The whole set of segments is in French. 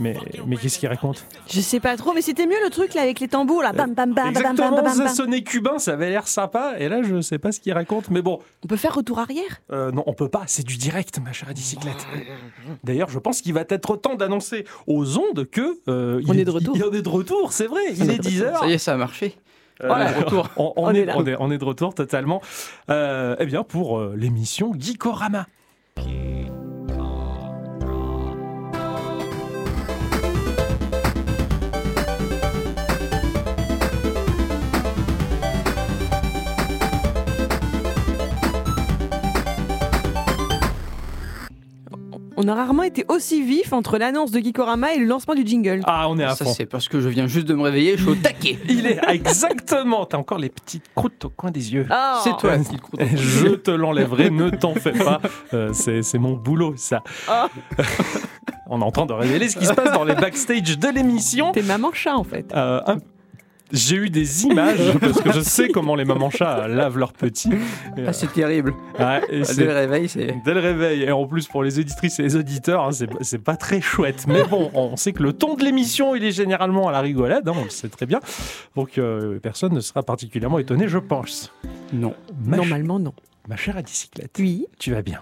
Mais, mais qu'est-ce qu'il raconte Je sais pas trop, mais c'était mieux le truc là avec les tambours là. Bam, bam, bam, bam, bam, bam, Exactement, bam, ça bam. sonnait cubain, ça avait l'air sympa. Et là, je sais pas ce qu'il raconte. Mais bon, On peut faire retour arrière? Euh, non, on peut pas. C'est du direct, ma chère bicyclette. D'ailleurs, je pense qu'il va être temps d'annoncer aux ondes que. euh, On il est de retour. Il est de retour, c'est vrai. Il est 10h. Ça y est, ça a marché. Euh, Voilà, retour. On, on On est, on de retour totalement. Euh, eh bien, pour euh, l'émission Geekorama. On a rarement été aussi vif entre l'annonce de Geekorama et le lancement du jingle. Ah, on est à Ça, fond. c'est parce que je viens juste de me réveiller, je suis au taquet. Il est exactement. T'as encore les petites croûtes au coin des yeux. Ah. C'est toi qui le croûte. Je te l'enlèverai, ne t'en fais pas. Euh, c'est c'est mon boulot, ça. Ah. On est en train de révéler ce qui se passe dans les backstage de l'émission. T'es maman chat en fait. Euh, un- J'ai eu des images parce que je sais comment les mamans chats lavent leurs petits. Et, Ah, c'est terrible. ouais, et Dès c'est- le réveil, c'est. Dès le réveil, et en plus pour les auditrices et les auditeurs, hein, c'est c'est pas très chouette. Mais bon, on sait que le ton de l'émission, il est généralement à la rigolade, hein, on le sait très bien. Donc euh, personne ne sera particulièrement étonné, je pense. Non. Ma, Normalement non. ma chère à bicyclette, Oui. tu vas bien?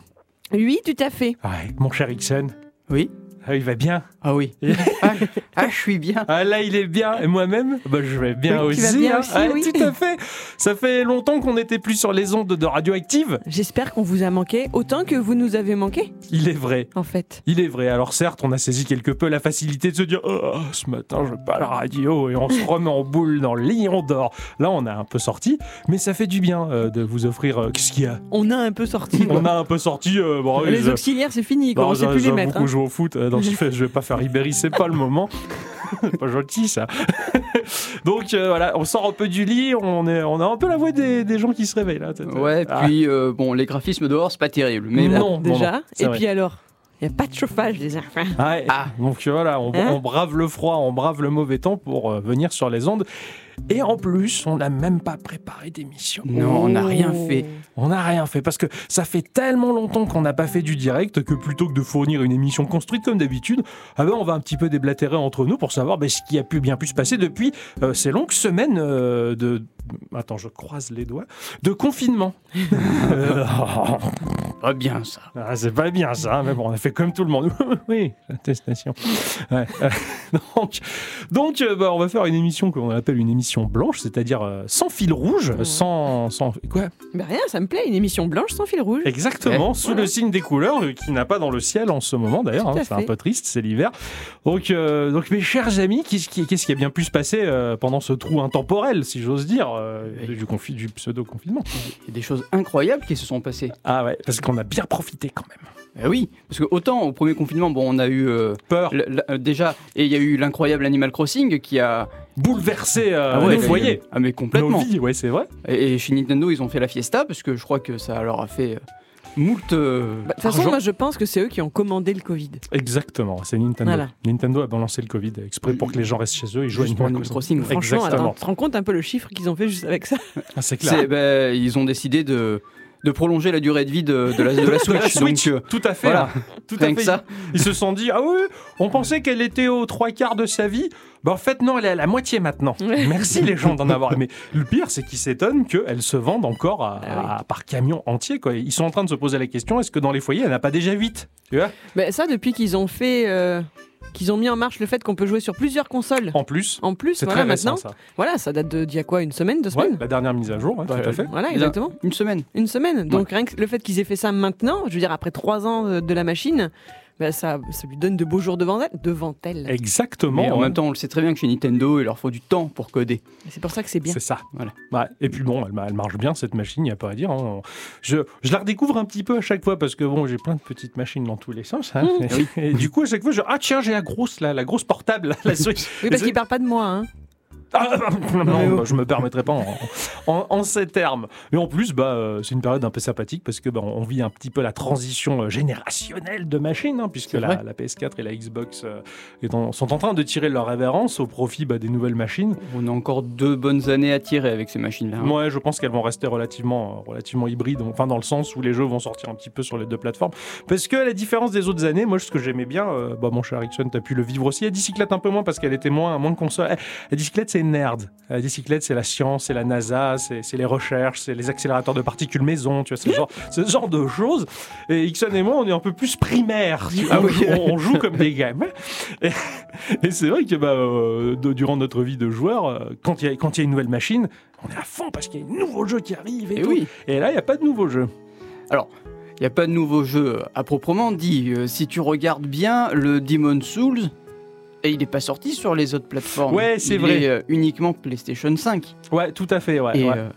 Oui, tout à fait. Ouais, mon cher Ixon, Oui. Ah, il va bien. Ah oui. Ah, ah, je suis bien. Ah là, il est bien. Et moi-même, bah, je vais bien Oui, tu aussi. vas bien hein. aussi, Ouais, oui. Tout à fait. Ça fait longtemps qu'on n'était plus sur les ondes de Radioactive. J'espère qu'on vous a manqué autant que vous nous avez manqué Il est vrai. en fait. Il est vrai. Alors certes, on a saisi quelque peu la facilité de se dire oh, ce matin je pas la radio et on se remet en boule dans le lit, on dort. Là, on a un peu sorti, mais ça fait du bien euh, de vous offrir. euh, Qu'est-ce qu'il y a? On a un peu sorti. On a un peu sorti. euh, bon, Les je- auxiliaires, c'est fini, quoi. Non, on sait plus les mettre. hein. joue au foot. euh, dans je vais pas faire Ribéry, c'est pas le moment. C'est pas gentil ça. Donc euh, voilà, on sort un peu du lit, on, est, on a un peu la voix des, des gens qui se réveillent là. Ouais, Ah. puis euh, bon, les graphismes dehors, c'est pas terrible. Mais Non. bon. non, Déjà. Et vrai. puis alors Il n'y a pas de chauffage, les enfants. Ouais, Ah. Donc euh, voilà, on, Hein on brave le froid, on brave le mauvais temps pour euh, venir sur les ondes. Et en plus, on n'a même pas préparé d'émission. Non, on n'a rien fait. On n'a rien fait parce que ça fait tellement longtemps qu'on n'a pas fait du direct que plutôt que de fournir une émission construite comme d'habitude, ah ben on va un petit peu déblatérer entre nous pour savoir ben, ce qui a pu bien pu se passer depuis euh, ces longues semaines euh, de. Attends, je croise les doigts. De confinement. Euh, Pas bien ça. ah, c'est pas bien ça, mais bon, on a fait comme tout le monde. oui, attestation. Ouais, euh, donc, donc euh, bah, on va faire une émission qu'on appelle une émission blanche, c'est-à-dire euh, sans fil rouge, sans, sans. Quoi? Ben rien, ça me plaît, une émission blanche sans fil rouge. Exactement, Ouais, sous voilà. le signe des couleurs euh, qui n'a pas dans le ciel en ce moment d'ailleurs. Hein, c'est un peu triste, c'est l'hiver. Donc, euh, donc, mes chers amis, qu'est-ce qui, qu'est-ce qui a bien pu se passer euh, pendant ce trou intemporel, si j'ose dire, euh, Oui. du, confi- du pseudo-confinement? Il y a des choses incroyables qui se sont passées. Ah ouais, parce qu'on a bien profité quand même. Eh oui, parce que autant au premier confinement, bon, on a eu euh, Peur, l- l- déjà, et il y a eu l'incroyable Animal Crossing qui a bouleverser euh, Ah ouais, foyers. Ah mais Nos complètement. vies, ouais, c'est vrai. Et, et chez Nintendo, ils ont fait la fiesta parce que je crois que ça leur a fait euh, moult. euh, Bah, De toute façon, argent. moi je pense que c'est eux qui ont commandé le Covid. Exactement, c'est Nintendo. Voilà. Nintendo a balancé le Covid exprès pour que les gens restent chez eux et jouent à Animal Crossing. Crossing. Franchement, Exactement. tu te rends compte un peu le chiffre qu'ils ont fait juste avec ça Ah, c'est C'est- clair. ben, ils ont décidé de, de prolonger la durée de vie de, de la, de la De la Switch. Switch, donc, euh, tout à fait. voilà. tout à rien que fait. ça. Ils se sont dit ah oui, on pensait qu'elle était aux trois quarts de sa vie. Bah en fait non, elle est à la moitié maintenant. Ouais. Merci les gens d'en avoir. Mais le pire, c'est qu'ils s'étonnent qu'elles se vendent encore à- Ah oui. à- par camion entier. Quoi. Ils sont en train de se poser la question est-ce que dans les foyers, elle n'a pas déjà 8 Tu vois? Ben, Ça, depuis qu'ils ont fait. euh, qu'ils ont mis en marche le fait qu'on peut jouer sur plusieurs consoles. En plus, En plus, c'est voilà, très récent maintenant. ça. Voilà, ça date de d'il y a quoi Une semaine Deux Ouais, semaines la dernière mise à jour, ouais, Bah, tout à fait. Voilà, exactement. Une semaine. Une semaine. Donc rien que le fait qu'ils aient fait ça maintenant, je veux dire, après trois ans de, de la machine, ben, ça, ça lui donne de beaux jours devant elle. Devant elle. Exactement. Mais en même temps, on le sait très bien que chez Nintendo, il leur faut du temps pour coder. C'est pour ça que c'est bien. C'est ça. Voilà. Ouais. Et puis bon, elle, elle marche bien cette machine, il n'y a pas à dire. hein. Je, je la redécouvre un petit peu à chaque fois parce que bon, j'ai plein de petites machines dans tous les sens. hein. Et, et du coup, à chaque fois, je ah tiens, j'ai la grosse là, la grosse portable, la Switch. Oui, parce c'est- qu'ils parlent pas de moi. Hein. Ah, non, bah, je me permettrai pas en, en- en ces termes. Et en plus, bah, euh, c'est une période un peu sympathique parce que bah, on vit un petit peu la transition euh, générationnelle de machines, hein, puisque la, vrai. la PS4 et la Xbox euh, en- sont en train de tirer leur révérence au profit bah, des nouvelles machines. On a encore deux bonnes années à tirer avec ces machines-là. hein. Ouais, je pense qu'elles vont rester relativement, euh, relativement hybrides, enfin dans le sens où les jeux vont sortir un petit peu sur les deux plateformes. Parce que à la différence des autres années, moi ce que j'aimais bien, euh, bah, mon cher Ericsson, t'as pu le vivre aussi. La bicyclette un peu moins parce qu'elle était moins, moins de console. Eh, La bicyclette c'est nerd. La bicyclette c'est la science, c'est la NASA, c'est les recherches, c'est les accélérateurs de particules maison, tu vois, ce genre, ce genre de choses. Et Ixon et moi, on est un peu plus primaire. Ah oui. on, on joue comme des gamins. Et, et c'est vrai que bah, euh, de- durant notre vie de joueur, euh, quand il y, y a une nouvelle machine, on est à fond parce qu'il y a un nouveau jeu qui arrive et, Et tout. oui, Et là, il n'y a pas de nouveau jeu. il n'y a pas de nouveau jeu à proprement dit. Euh, si tu regardes bien, le Demon Souls, et il n'est pas sorti sur les autres plateformes. Ouais, c'est Il vrai. est, euh, uniquement PlayStation 5. Ouais, tout à fait. Ouais, et ouais. euh,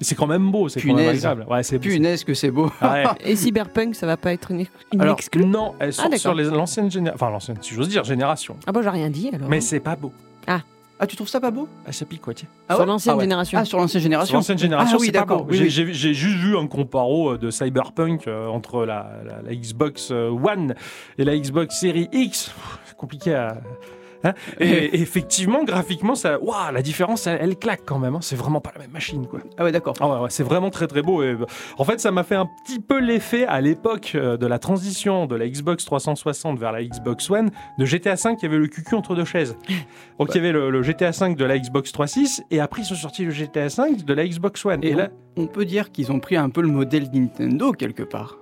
C'est quand même beau, c'est quand même punaise. agréable. Ouais, c'est punaise que c'est beau. Ouais. Et Cyberpunk, ça va pas être une, une Alors, exclue Non, elle sort d'accord. sur les- l'ancienne génération. Enfin, l'ancienne, si j'ose dire, génération. Ah bah j'ai rien dit alors. Mais c'est pas beau. Ah, tu trouves ça pas beau? Ah, ça pique quoi, tiens. Ah Sur ouais l'ancienne Ah ouais. génération. Ah, sur l'ancienne Sur génération l'ancienne génération, Ah oui, c'est pas d'accord. Oui, J'ai- oui. J'ai j'ai juste vu un comparo euh, de Cyberpunk euh, entre la, la- la Xbox euh, One et la Xbox Series X. Pff, C'est compliqué à. Hein. et, effectivement, graphiquement, ça, waouh, la différence, elle, elle claque quand même. hein. C'est vraiment pas la même machine, quoi. Ah ouais, d'accord. Ah ouais, ouais, c'est vraiment très très beau. Et, en fait, ça m'a fait un petit peu l'effet à l'époque euh, de la transition de la Xbox 360 vers la Xbox One de GTA V qui avait le cucu entre deux chaises. Donc il y avait le, le GTA V de la Xbox 3.6 et après ils sont sortis le GTA V de la Xbox One. Et, Et là, On peut dire qu'ils ont pris un peu le modèle Nintendo quelque part.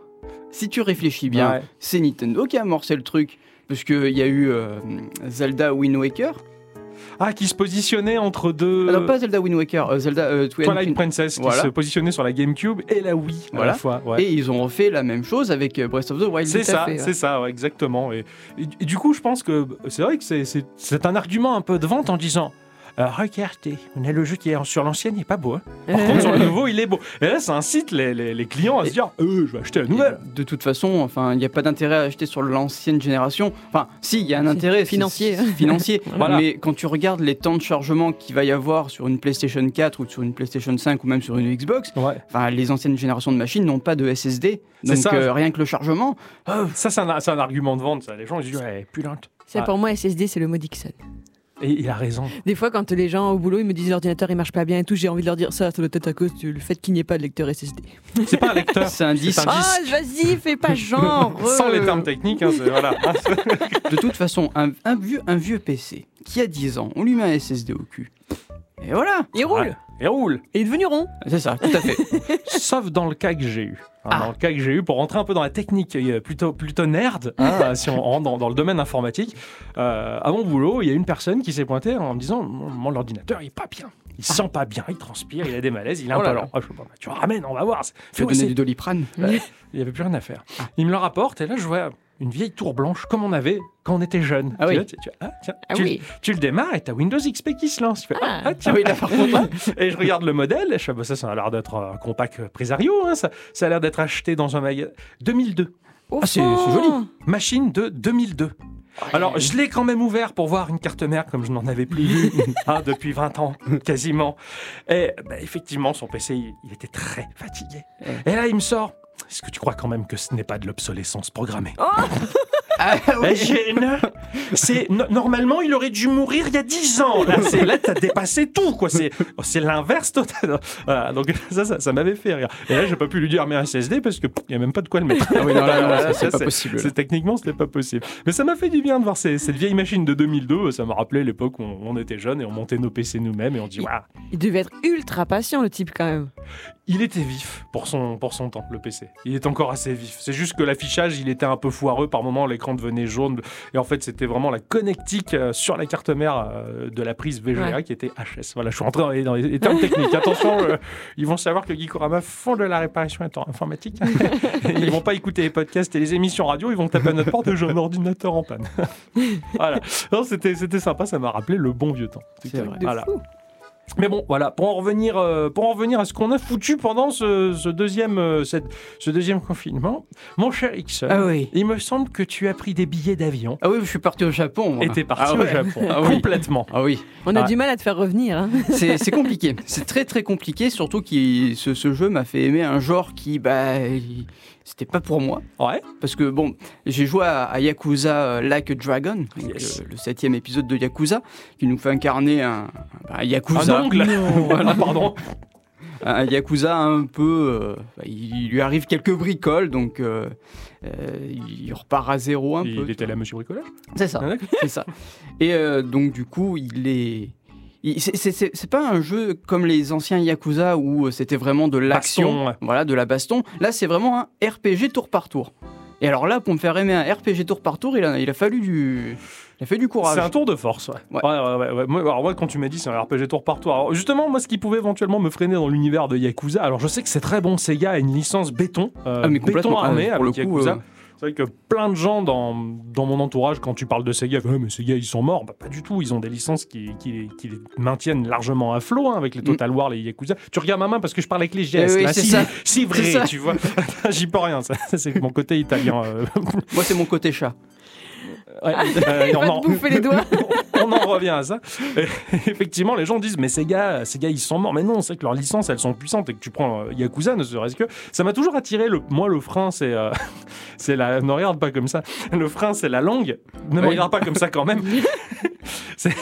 Si tu réfléchis bien, Ouais. c'est Nintendo qui a amorcé le truc. Parce qu'il y a eu euh, Zelda Wind Waker. ah, qui se positionnait entre deux. Alors, pas Zelda Wind Waker, euh, Zelda euh, Twilight Twilight Prin- Princess qui Voilà. se positionnait sur la GameCube et la Wii à Voilà. la fois. ouais. Et ils ont refait la même chose avec euh, Breath of the Wild. C'est ça, ouais. c'est ça, ouais, exactement. Et, et- et du coup, je pense que c'est vrai que c'est un argument un peu de vente en disant euh, Regardez, on a le jeu qui est sur l'ancienne, il est pas beau. hein. Par contre, sur le nouveau, il est beau. Et là, ça incite les, les- les clients à se dire euh, Je vais acheter la Et nouvelle. De toute façon, enfin, il n'y a pas d'intérêt à acheter sur l'ancienne génération. Enfin, si, il y a un intérêt c'est- financier. financier. Voilà. Mais quand tu regardes les temps de chargement qu'il va y avoir sur une PlayStation 4 ou sur une PlayStation 5 ou même sur une Xbox, Ouais. les anciennes générations de machines n'ont pas de SSD. C'est Donc ça. euh, rien que le chargement, Ça, c'est un, argument de vente. Ça. Les gens ils disent elle est plus lente. Ah. pour moi SSD, c'est le mot Dixon. Et il a raison. Des fois, quand les gens au boulot ils me disent l'ordinateur il marche pas bien et tout, j'ai envie de leur dire ça, ça doit être à cause du fait qu'il n'y ait pas de lecteur SSD. C'est pas un lecteur. c'est un disque. un Ah, disque. vas-y, fais pas genre. Sans les termes techniques, hein, c'est- voilà. De toute façon, un, un vieux, un vieux PC qui a 10 ans, on lui met un SSD au cul. Et voilà, Il roule. Et roule. Et il est devenu rond. c'est ça, tout à fait. Sauf dans le cas que j'ai eu. Hein, Ah. Dans le cas que j'ai eu, pour rentrer un peu dans la technique euh, plutôt, plutôt nerd, hein, si on rentre dans, dans le domaine informatique, euh, à mon boulot, il y a une personne qui s'est pointée en me disant Mon, ordinateur, il est pas bien. Il Ah. sent pas bien, il transpire, il a des malaises, il est un Oh là peu là. lent. Ah, bah, tu ramènes, on va voir. Tu donné c'est- du doliprane Il n'y avait plus rien à faire. Ah. Il me le rapporte et là, je vois une vieille tour blanche comme on avait quand on était jeune. Ah Tu oui. vois, tu- tu- ah, tiens, Ah tu, oui. tu le démarres et t'as Windows XP qui se lance. Tu fais, ah, Ah. tiens. Oui, là, par contre. Et je regarde le modèle et je fais, bah, ça, ça a l'air d'être un compact Presario. hein, ça, ça a l'air d'être acheté dans un magasin. 2002. Ah, c'est joli. Machine de 2002. Alors, je l'ai quand même ouvert pour voir une carte mère comme je n'en avais plus vu hein, depuis 20 ans, quasiment. Et bah, effectivement, son PC, il était très fatigué. Et là, il me sort. Est-ce que tu crois quand même que ce n'est pas de l'obsolescence programmée Ah, Eh, Gêne. C'est no- normalement il aurait dû mourir il y a 10 ans. Là, c'est là t'as dépassé tout quoi. C'est c'est l'inverse total. Voilà, donc ça ça, ça m'avait fait rire. Et là j'ai pas pu lui dire mais un SSD parce que il y a même pas de quoi le mettre. Ah oui, non, là, là, là, Ça, c'est pas possible. C'est techniquement ce n'est pas possible. Mais ça m'a fait du bien de voir ces- cette vieille machine de 2002. Ça m'a rappelé l'époque où on, on était jeunes et on montait nos PC nous-mêmes et on dit waouh. Il devait être ultra patient, le type, quand même. Il était vif pour son, pour son temps, le PC. Il est encore assez vif. C'est juste que l'affichage, il était un peu foireux. Par moment, l'écran devenait jaune. Et en fait, c'était vraiment la connectique euh, sur la carte mère euh, de la prise VGA Ouais. qui était HS. Voilà, je suis rentré dans les, dans les termes techniques. Attention, euh, ils vont savoir que Geekorama font de la réparation informatique. ils vont pas écouter les podcasts et les émissions radio. Ils vont taper à notre porte et j'ai un ordinateur en panne. voilà. Non, C'était c'était sympa. Ça m'a rappelé le bon vieux temps. C'est vrai. De Voilà. fou. Mais bon, voilà, pour en revenir, euh, pour en revenir à ce qu'on a foutu pendant ce, ce deuxième, euh, cette- ce deuxième confinement, mon cher Ixon, Ah oui. il me semble que tu as pris des billets d'avion Ah oui, je suis parti au Japon. moi. et t'es parti Ah au ouais. Japon, Ah oui. complètement. Ah oui, On a Ah. du mal à te faire revenir. hein. c'est c'est compliqué. C'est très très compliqué, surtout que ce, ce jeu m'a fait aimer un genre qui, bah, il- c'était pas pour moi. Ouais, Parce que bon, j'ai joué à, à Yakuza euh, Like a Dragon, Yes. euh, le septième épisode de Yakuza, qui nous fait incarner un, bah, un un Yakuza. ongle. voilà, pardon. un Yakuza un peu. euh, bah, il lui arrive quelques bricoles, donc euh, euh, il repart à zéro un Il peu. était là, Monsieur Bricolage. C'est ça, Ah, c'est ça. Et donc du coup, il est. c'est- pas un jeu comme les anciens Yakuza où euh, c'était vraiment de l'action, voilà, de la baston. Là, c'est vraiment un RPG tour par tour. Et alors là, pour me faire aimer un RPG tour par tour, il a, il a fallu du, il a fait du courage. C'est un tour de force, ouais. Ouais. Ouais. Moi, alors, moi, quand tu m'as dit c'est un RPG tour par tour, alors justement, moi, ce qui pouvait éventuellement me freiner dans l'univers de Yakuza, alors je sais que c'est très bon, Sega a une licence béton, euh, Ah, mais béton complètement. armé Ah, pour le avec coup, Yakuza. euh, C'est vrai que plein de gens dans, dans mon entourage, quand tu parles de Sega, ouais, mais Sega, ils sont morts. Bah, pas du tout. Ils ont des licences qui, qui, qui les maintiennent largement à flot hein, avec les Total War, les Yakuza. Tu regardes ma main parce que je parle avec les gestes. Eh oui, là. c'est si, ça. si vrai, ça. tu vois. J'y peux rien. C'est mon côté italien. euh. Moi, c'est mon côté chat. Ouais, euh, Il va te bouffer les doigts. on en revient à ça. Et effectivement, les gens disent mais ces gars, ces gars, ils sont morts. Mais non, c'est que leurs licences, elles sont puissantes et que tu prends euh, Yakuza, ne serait-ce que ça m'a toujours attiré. Le, moi, le frein, c'est euh, c'est la. Ne regarde pas comme ça. Le frein, c'est la langue. Ne me regarde pas comme ça quand même. c'est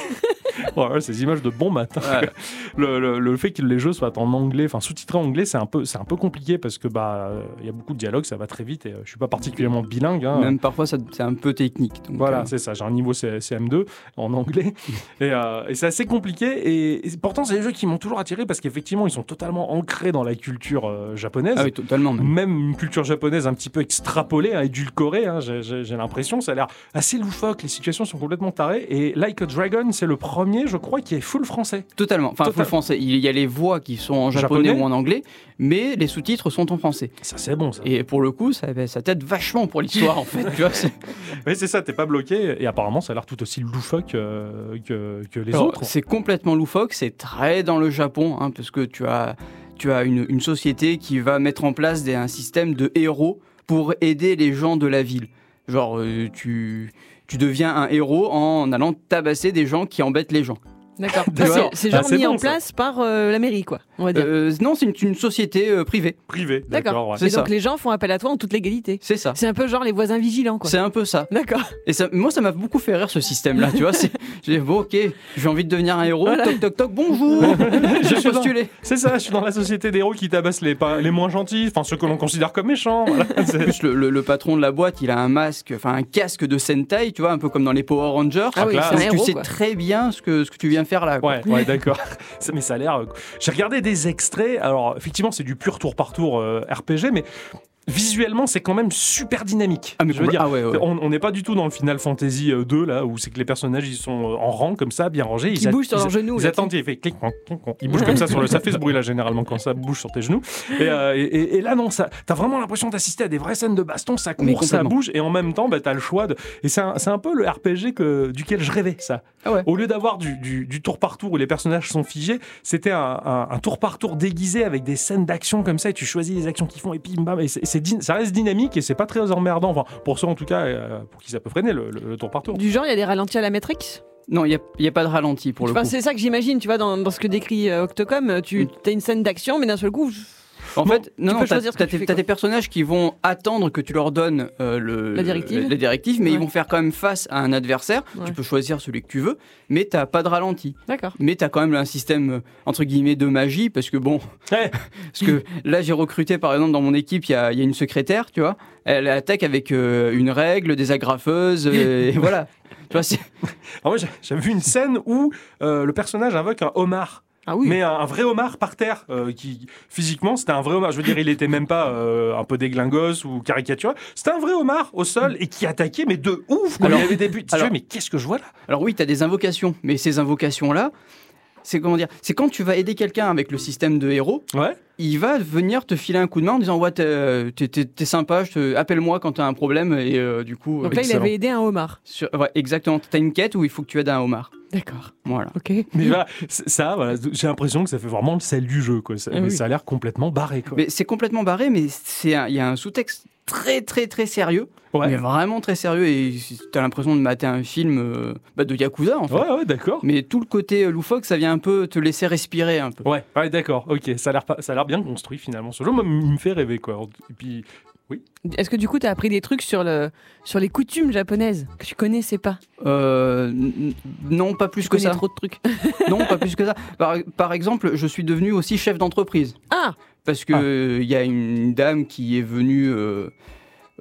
Oh, ouais, ces images de bon matin. Ouais. Le, le- le fait que les jeux soient en anglais, enfin sous-titrés en anglais, c'est un peu, c'est un peu compliqué parce que bah, euh, il y a beaucoup de dialogues, ça va très vite et euh, je suis pas particulièrement bilingue. hein. Même parfois, c'est un peu technique. donc, Voilà, euh, c'est ça. J'ai un niveau C- CM2 en anglais. Et, euh, et c'est assez compliqué. Et, et pourtant, c'est des jeux qui m'ont toujours attiré parce qu'effectivement, ils sont totalement ancrés dans la culture euh, japonaise. Ah oui, totalement. même. Même une culture japonaise un petit peu extrapolée, hein, édulcorée, hein, j'ai- l'impression. Ça a l'air assez loufoque, les situations sont complètement tarées. Et Like a Dragon, c'est le premier, je crois, qui est full français. Totalement. Enfin, Total- full français. Il y a les voix qui sont en japonais, Japonais. ou en anglais, mais les sous-titres sont en français. Ça, c'est bon, ça. Et pour le coup, ça, ça t'aide vachement pour l'histoire, en fait. Tu vois, c'est- Oui, c'est ça, t'es pas bloqué. Et apparemment, ça a l'air tout aussi loufoque euh, que, que les Alors, autres. C'est complètement loufoque, c'est très dans le Japon, hein, parce que tu as, tu as une, une société qui va mettre en place des- un système de héros pour aider les gens de la ville. Genre, euh, tu, tu deviens un héros en allant tabasser des gens qui embêtent les gens. D'accord. C'est Ah, genre mis bon, en ça. place par euh, la mairie, quoi. On va dire. Euh, non, c'est une, une société euh, privée. Privé, D'accord. ouais. c'est Et donc les gens font appel à toi en toute légalité. C'est ça. C'est un peu genre les voisins vigilants, quoi. C'est un peu ça. D'accord. Et ça, moi, ça m'a beaucoup fait rire ce système-là, tu vois. c'est- J'ai dit, bon, ok, j'ai envie de devenir un héros. Voilà. Toc, toc, toc, bonjour. J'ai suis postulé. C'est ça, je suis dans la société d'héros qui tabassent les, pas- les moins gentils, enfin ceux que l'on considère comme méchants. voilà. C'est- En plus, le, le- le patron de la boîte, il a un masque, enfin un casque de Sentai, tu vois, un peu comme dans les Power Rangers. Ah oui, classe. c'est un tu héros, sais quoi. très bien ce que, ce que tu viens faire là. Ouais, d'accord. Mais ça a l'air. euh, J'ai regardé des extraits. Alors, effectivement, c'est du pur tour par tour euh, RPG, mais visuellement, c'est quand même super dynamique. Ah, mais je veux dire. ah ouais, ouais. On n'est pas du tout dans le Final Fantasy euh, 2 là où c'est que les personnages ils sont euh, en rang comme ça bien rangés ils bougent sur ils- leurs genoux, ils attendent il fait clic ils bougent comme ça sur le ça fait ce bruit là généralement quand ça bouge sur tes genoux et, euh, et- et- et là non ça t'as vraiment l'impression d'assister à des vraies scènes de baston ça court ça bouge et en même temps bah, t'as le choix de et c'est un, peu le RPG que, duquel je rêvais ça Ah ouais. au lieu d'avoir du, du- du tour par tour où les personnages sont figés, c'était un, un- un tour par tour déguisé avec des scènes d'action comme ça et tu choisis les actions qu'ils font et puis bam, et c'est, ça reste dynamique et c'est pas très emmerdant. Enfin, pour ceux en tout cas, euh, pour qui ça peut freiner le, le- le tour par tour. Du genre, il y a des ralentis à la Matrix? Non, il n'y a, pas de ralenti pour le Enfin, coup. c'est ça que j'imagine, tu vois, dans, dans ce que décrit euh, Octocom. Tu Mm. as une scène d'action, mais d'un seul coup, En fait, non, non, tu quoi. des personnages qui vont attendre que tu leur donnes euh, le, La directive. la directive, mais Ouais. ils vont faire quand même face à un adversaire. Ouais. Tu peux choisir celui que tu veux, mais t'as pas de ralenti. d'accord. Mais t'as quand même un système euh, entre guillemets de magie, parce que bon, Ouais. parce que là j'ai recruté par exemple dans mon équipe, il y a, il y a une secrétaire, tu vois, elle attaque avec euh, une règle, des agrafeuses, et voilà. Tu vois, c'est- Alors moi, j'ai- j'avais vu une scène où euh, le personnage invoque un homard. Ah oui. Mais un, un vrai homard par terre, euh, qui physiquement c'était un vrai homard. Je veux dire, il était même pas euh, un peu déglingos ou caricaturé. C'était un vrai homard au sol et qui attaquait, mais de ouf. Quoi. Alors- il avait des buts. Alors- mais qu'est-ce que je vois là? Alors oui, tu as des invocations, mais ces invocations-là, c'est comment dire C'est quand tu vas aider quelqu'un avec le système de héros, Ouais. il va venir te filer un coup de main en disant ouais t'es t'es- sympa, je te- appelle-moi quand t'as un problème et euh, du coup. Donc euh, là, il avait aidé un homard. sur- ouais, exactement. T'as une quête où il faut que tu aides un homard. D'accord. Voilà. Ok. Mais voilà, ça, voilà, j'ai l'impression que ça fait vraiment le sel du jeu. Quoi. Ça, Ah mais oui. ça a l'air complètement barré. Quoi. Mais c'est complètement barré, mais c'est un- il y a un sous-texte très très très sérieux, Ouais. mais vraiment très sérieux et t'as l'impression de mater un film euh, bah, de yakuza en fait. Ouais, ouais, d'accord. Mais tout le côté euh, loufoque, ça vient un peu te laisser respirer un peu. Ouais, ouais d'accord. Ok, ça a l'air pas- ça a l'air bien construit finalement. Ce jeu, moi, il me fait rêver. Quoi. Et puis, Est-ce que du coup, tu as appris des trucs sur, le, sur les coutumes japonaises que tu connaissais pas? Euh, non, pas plus Tu que ça. trop de trucs. Non, pas plus que ça. Par, par exemple, je suis devenu aussi chef d'entreprise. Ah Parce que Ah. il y a une dame qui est venue. euh,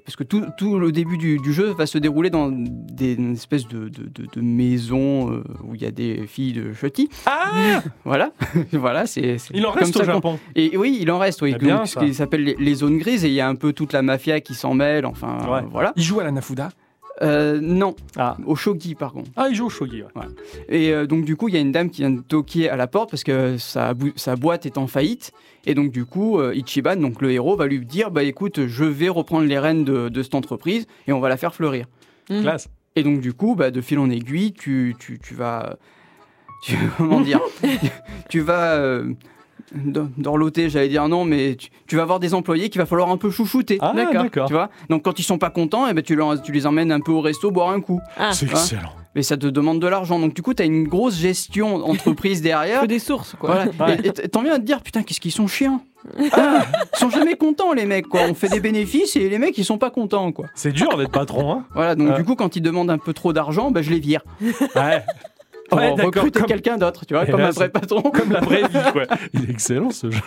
parce que tout, tout le début du, du jeu va se dérouler dans des une espèce de, de, de- de maison euh, où il y a des filles de chutty. Ah Voilà, voilà, c'est. Il en comme reste au ça Japon. Et oui, il en reste, oui. Bien, Donc, ça. ce qui s'appelle les, les zones grises et il y a un peu toute la mafia qui s'en mêle. Enfin, Ouais. voilà. Il joue à la Nafuda. Euh, non, Ah. au shogi par contre. Ah, il joue au shogi. Ouais. Et euh, donc du coup, il y a une dame qui vient de toquer à la porte parce que sa, boîte est en faillite. Et donc du coup, euh, Ichiban, donc le héros, va lui dire, bah écoute, je vais reprendre les rênes de, de cette entreprise et on va la faire fleurir. Hmm. Classe. Et donc du coup, bah, de fil en aiguille, tu, tu, tu vas... Tu, comment dire? Tu vas... dorloter, j'allais dire non, mais tu, tu vas avoir des employés qu'il va falloir un peu chouchouter. Ah, D'accord. Tu vois Donc quand ils sont pas contents, eh ben, tu, leur- tu les emmènes un peu au resto boire un coup. Ah, C'est excellent. Mais ça te demande de l'argent. Donc du coup, tu as une grosse gestion entreprise derrière. des sources, quoi. Voilà. Ouais. Et- Et t'en viens à te dire, putain, qu'est-ce qu'ils sont chiants. Ah, ils sont jamais contents, les mecs, quoi. On fait des bénéfices et les mecs, ils sont pas contents, quoi. C'est dur d'être patron, hein Voilà, donc Ouais. du coup, quand ils demandent un peu trop d'argent, bah, je les vire. Ouais. Pour Ouais, d'accord, recruter comme- quelqu'un d'autre, tu vois, Et comme là, un vrai patron. Comme la vraie vie, quoi. Il est excellent ce jeu.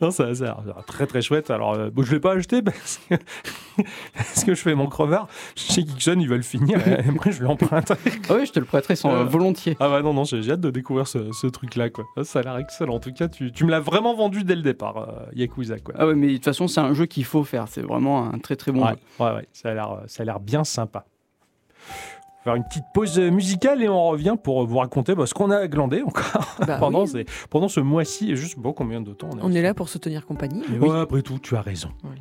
non, ça, ça a l'air très très chouette. Alors, euh, bon, je l'ai pas acheté parce que, parce que je fais mon crevard. Chez Geekson, il va le finir. Et après, je l'emprunte. Ah oui, je te le prêterai sans, Euh. volontiers. Ah ouais, non, non, j'ai hâte de découvrir ce, ce truc-là, quoi. Ça, a l'air excellent. En tout cas, tu, tu me l'as vraiment vendu dès le départ, euh, Yakuza, quoi. Ah ouais, mais de toute façon, c'est un jeu qu'il faut faire. C'est vraiment un très très bon ouais, jeu. ouais, ouais, ça a l'air, euh, ça a l'air bien sympa. Faire une petite pause euh, musicale et on revient pour vous raconter bah, ce qu'on a glandé encore Bah pendant, oui. ces- pendant ce mois-ci. Et juste, bon, combien de temps on est On est là pour se tenir compagnie. Ouais, après tout, tu as raison. Voilà.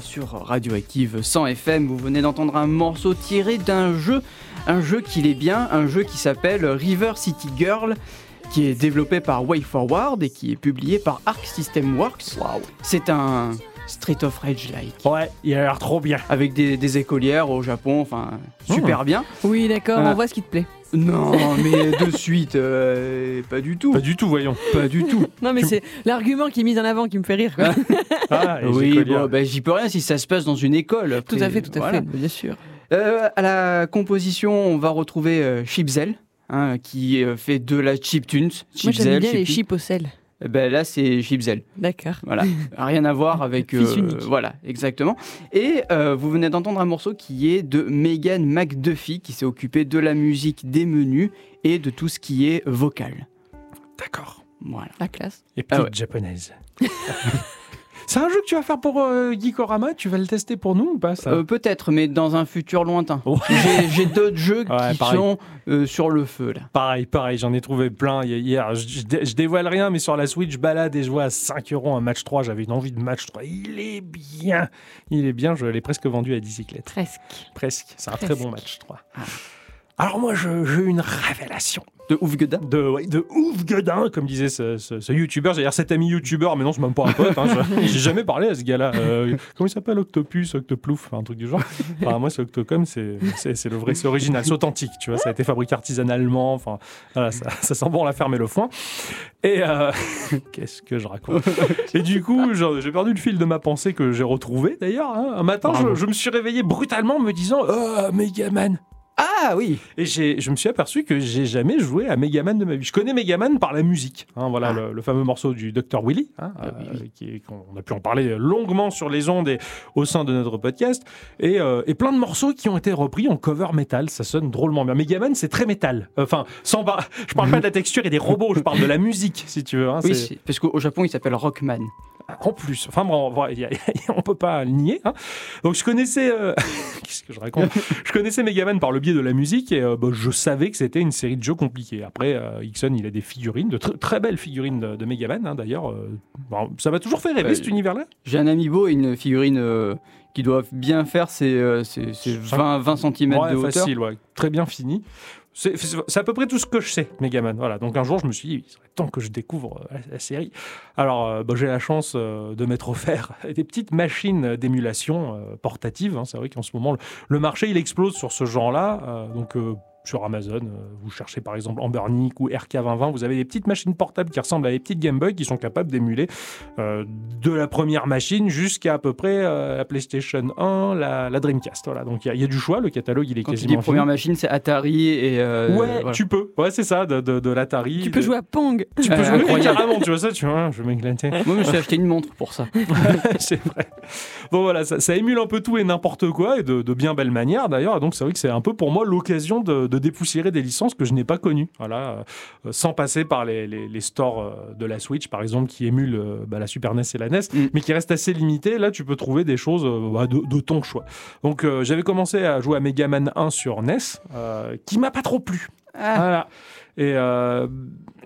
Sur Radioactive 100 FM. Vous venez d'entendre un morceau tiré d'un jeu, un jeu qui est bien, un jeu qui s'appelle River City Girl, qui est développé par WayForward et qui est publié par Arc System Works. C'est un Street of Rage like. Ouais, il a l'air trop bien. Avec des, des écolières au Japon, enfin super bien. Oui, d'accord, Ah. on voit ce qui te plaît. Non, mais de suite, euh, pas du tout. Pas du tout, voyons. Pas du tout. Non, mais Tu- c'est l'argument qui est mis en avant qui me fait rire. quoi. Ah, et Oui, bon, bah, j'y peux rien si ça se passe dans une école. tout Après, à fait, tout à voilà. fait, bien sûr. Euh, à la composition, on va retrouver euh, Chipzel, hein, qui euh, fait de la chiptunes. Moi, j'aime bien les chips au sel. Ben là, c'est Chipzel. D'accord. Voilà, rien à voir avec. Unique. Voilà, exactement. Et euh, vous venez d'entendre un morceau qui est de Megan McDuffie, qui s'est occupée de la musique, des menus et de tout ce qui est vocal. D'accord. Voilà. La classe. Et petite Ah ouais. japonaise. C'est un jeu que tu vas faire pour euh, Geekorama Tu vas le tester pour nous ou pas ça? Euh, Peut-être, mais dans un futur lointain. Ouais. J'ai- d'autres jeux Ouais, qui pareil. sont euh, sur le feu là. Pareil, pareil, j'en ai trouvé plein hi- hier. Je, je dé- je dévoile rien, mais sur la Switch, je balade et je vois à 5 euros un match 3. J'avais une envie de match 3. Il est bien. Il est bien. Je l'ai presque vendu à bicyclette. Presque. Presque. C'est un très bon match 3. Alors moi, j'ai eu une révélation De de, ouais, de ouf gueudin, comme disait ce, ce, ce youtubeur. Dire cet ami youtubeur, mais non, c'est même pas un pote. hein. J'ai jamais parlé à ce gars-là. Euh, comment il s'appelle Octopus, Octoplouf, enfin, un truc du genre? Enfin, moi, c'est Octocom, c'est le vrai, c'est original, c'est authentique. Tu vois, ça a été fabriqué artisanalement. Enfin, voilà, ça, ça sent bon la ferme et le foin. Et euh, qu'est-ce que je raconte? Et du coup, j'ai perdu le fil de ma pensée que j'ai retrouvé d'ailleurs. hein. Un matin, je, je me suis réveillé brutalement en me disant Oh, Megaman Ah oui et je me suis aperçu que j'ai jamais joué à Megaman de ma vie. Je connais Megaman par la musique. hein, voilà Ah. le, le fameux morceau du Dr. Willy. hein, Ah oui, euh, qui on a pu en parler longuement sur les ondes et au sein de notre podcast. Et, euh, et plein de morceaux qui ont été repris en cover metal. Ça sonne drôlement bien. Megaman, c'est très métal. Enfin, sans je parle pas de la texture et des robots, je parle de la musique, si tu veux. hein, Oui, parce qu'au Japon, il s'appelle Rockman. En plus, enfin bon, on va- y a- on peut pas le nier. hein. Donc je connaissais, euh, qu'est-ce que je raconte? Je connaissais Megaman par le biais de la musique et euh, bah, je savais que c'était une série de jeux compliqués. Après, euh, Ixon, il a des figurines, de tr- très belles figurines de, de Megaman hein, d'ailleurs. euh, bon, ça m'a toujours fait rêver cet univers-là. J'ai un amiibo et une figurine qui doit bien faire ses 20, 20 cm Ouais, de hauteur. facile, ouais, très bien fini. C'est à peu près tout ce que je sais, Megaman. Voilà. Donc un jour, je me suis dit, il serait temps que je découvre euh, la, série. Alors, euh, bah, j'ai la chance euh, de m'être offert des petites machines d'émulation euh, portatives. hein. C'est vrai qu'en ce moment, le, le marché, il explose sur ce genre-là. Donc, sur Amazon, euh, vous cherchez par exemple Ambernic ou RK2020, vous avez des petites machines portables qui ressemblent à des petites Game Boy qui sont capables d'émuler euh, de la première machine jusqu'à à peu près euh, la PlayStation 1, la, la Dreamcast. Voilà. Donc, il y a- il y, a du choix. Le catalogue, il est Quand tu quasiment dis première machine, c'est Atari et. euh, Ouais, voilà. tu peux. Ouais, c'est ça, de, de, de l'Atari. Tu peux de- jouer à Pong. Tu peux Euh, jouer carrément, tu vois ça, tu vois, je vais m'éclater. Moi, je me suis acheté une montre pour ça. c'est vrai. Bon, voilà, ça, ça émule un peu tout et n'importe quoi, et de, de bien belle manière d'ailleurs. Donc, c'est vrai que c'est un peu pour moi l'occasion de, de dépoussiérer des licences que je n'ai pas connues. Voilà, euh, sans passer par les, les, les stores euh, de la Switch, par exemple, qui émulent euh, bah, la Super NES et la NES, Mm. mais qui restent assez limités. Là, tu peux trouver des choses euh, bah, de, de ton choix. Donc, euh, j'avais commencé à jouer à Mega Man 1 sur NES, euh, qui m'a pas trop plu. Ah, Voilà. Et euh,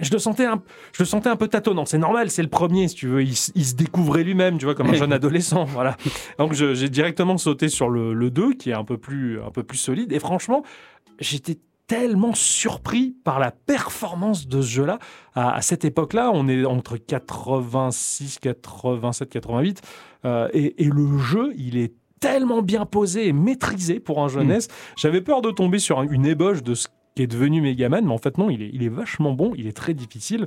je, le sentais un, je le sentais un peu tâtonnant. C'est normal, c'est le premier, si tu veux. Il, se découvrait lui-même, tu vois, comme un jeune adolescent. Voilà. Donc j'ai directement sauté sur le, le 2, qui est un peu, plus, un peu plus solide. Et franchement, j'étais tellement surpris par la performance de ce jeu-là. À, à cette époque-là, on est entre 86, 87, 88. euh, et, et le jeu, il est tellement bien posé et maîtrisé pour un jeunesse. J'avais peur de tomber sur un- une ébauche de ce qui est devenu Megaman, mais en fait non, il est, il est vachement bon, il est très difficile,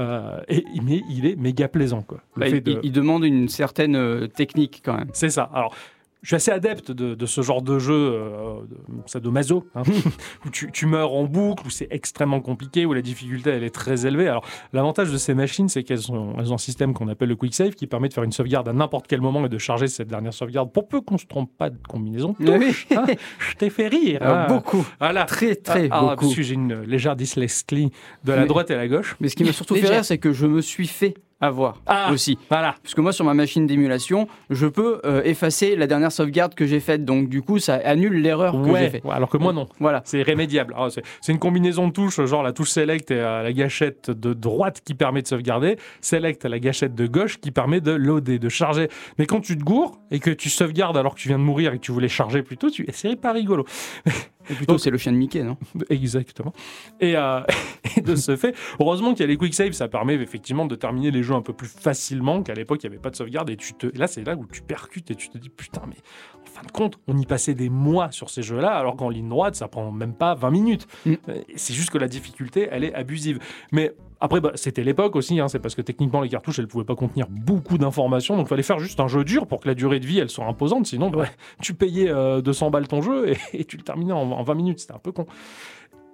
euh, et, mais il est méga plaisant. Quoi. Bah, fait il, de- il demande une certaine euh, technique quand même. C'est ça. Alors, je suis assez adepte de, de ce genre de jeu euh, de sadomaso, hein, où tu, tu meurs en boucle, où c'est extrêmement compliqué, où la difficulté elle est très élevée. Alors, l'avantage de ces machines, c'est qu'elles ont, elles ont un système qu'on appelle le quick save qui permet de faire une sauvegarde à n'importe quel moment et de charger cette dernière sauvegarde pour peu qu'on se trompe pas de combinaison. touches, hein. Je t'ai fait rire. Euh, hein. beaucoup, Voilà. très très Ah, ah, beaucoup. parce que j'ai une légère dyslexie de la droite et la gauche. Mais ce qui m'a surtout fait rire, c'est que je me suis fait à voir Ah. aussi. Voilà. Parce que moi, sur ma machine d'émulation, je peux euh, effacer la dernière sauvegarde que j'ai faite. Donc, du coup, ça annule l'erreur que j'ai faite. ouais, alors que moi non. Voilà. C'est irrémédiable. Alors, c'est une combinaison de touches, genre la touche select et euh, la gâchette de droite qui permet de sauvegarder, select la gâchette de gauche qui permet de loader, de charger. Mais quand tu te gourres et que tu sauvegardes alors que tu viens de mourir et que tu voulais charger plus tôt, tu... c'est pas rigolo. Et plutôt, c'est le chien de Mickey, non Exactement. Et, euh, et de ce fait, heureusement qu'il y a les quick saves, ça permet effectivement de terminer les jeux un peu plus facilement qu'à l'époque il n'y avait pas de sauvegarde et tu te et là c'est là où tu percutes et tu te dis putain mais en fin de compte on y passait des mois sur ces jeux-là alors qu'en ligne droite ça prend même pas 20 minutes. Mm. Euh, C'est juste que la difficulté elle est abusive. Mais après, bah, c'était l'époque aussi, hein, c'est parce que techniquement les cartouches elles pouvaient pas contenir beaucoup d'informations, donc il fallait faire juste un jeu dur pour que la durée de vie elle soit imposante, sinon bah, tu payais euh, 200 balles ton jeu et, et tu le terminais en, en 20 minutes, c'était un peu con.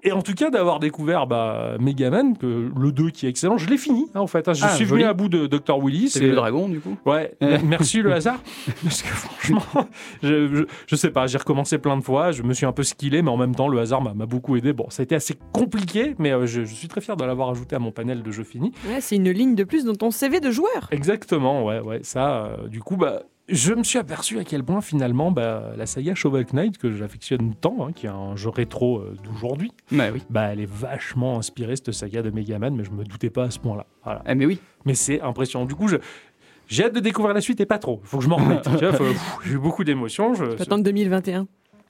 Et en tout cas, d'avoir découvert bah, Megaman, que le 2 qui est excellent, je l'ai fini hein, en fait. hein. Je Ah, suis joli. venu à bout de Dr. Willy. C'est le dragon, du coup? Ouais, Euh. merci le hasard. Parce que franchement, je, je, je sais pas, j'ai recommencé plein de fois, je me suis un peu skillé, mais en même temps, le hasard m'a m'a beaucoup aidé. Bon, ça a été assez compliqué, mais euh, je, je suis très fier de l'avoir ajouté à mon panel de jeux finis. Ouais, c'est une ligne de plus dans ton CV de joueur. Exactement, ouais, ouais. Ça, euh, du coup, bah. Je me suis aperçu à quel point finalement bah, la saga Shovel Knight, que j'affectionne tant, hein, qui est un jeu rétro euh, d'aujourd'hui, Bah oui. bah, elle est vachement inspirée cette saga de Megaman, mais je me doutais pas à ce point-là. Voilà. Eh, mais oui. Mais c'est impressionnant. Du coup, je, j'ai hâte de découvrir la suite et pas trop. Faut que je m'en remette. J'ai eu beaucoup d'émotions. je- J'attends 2021.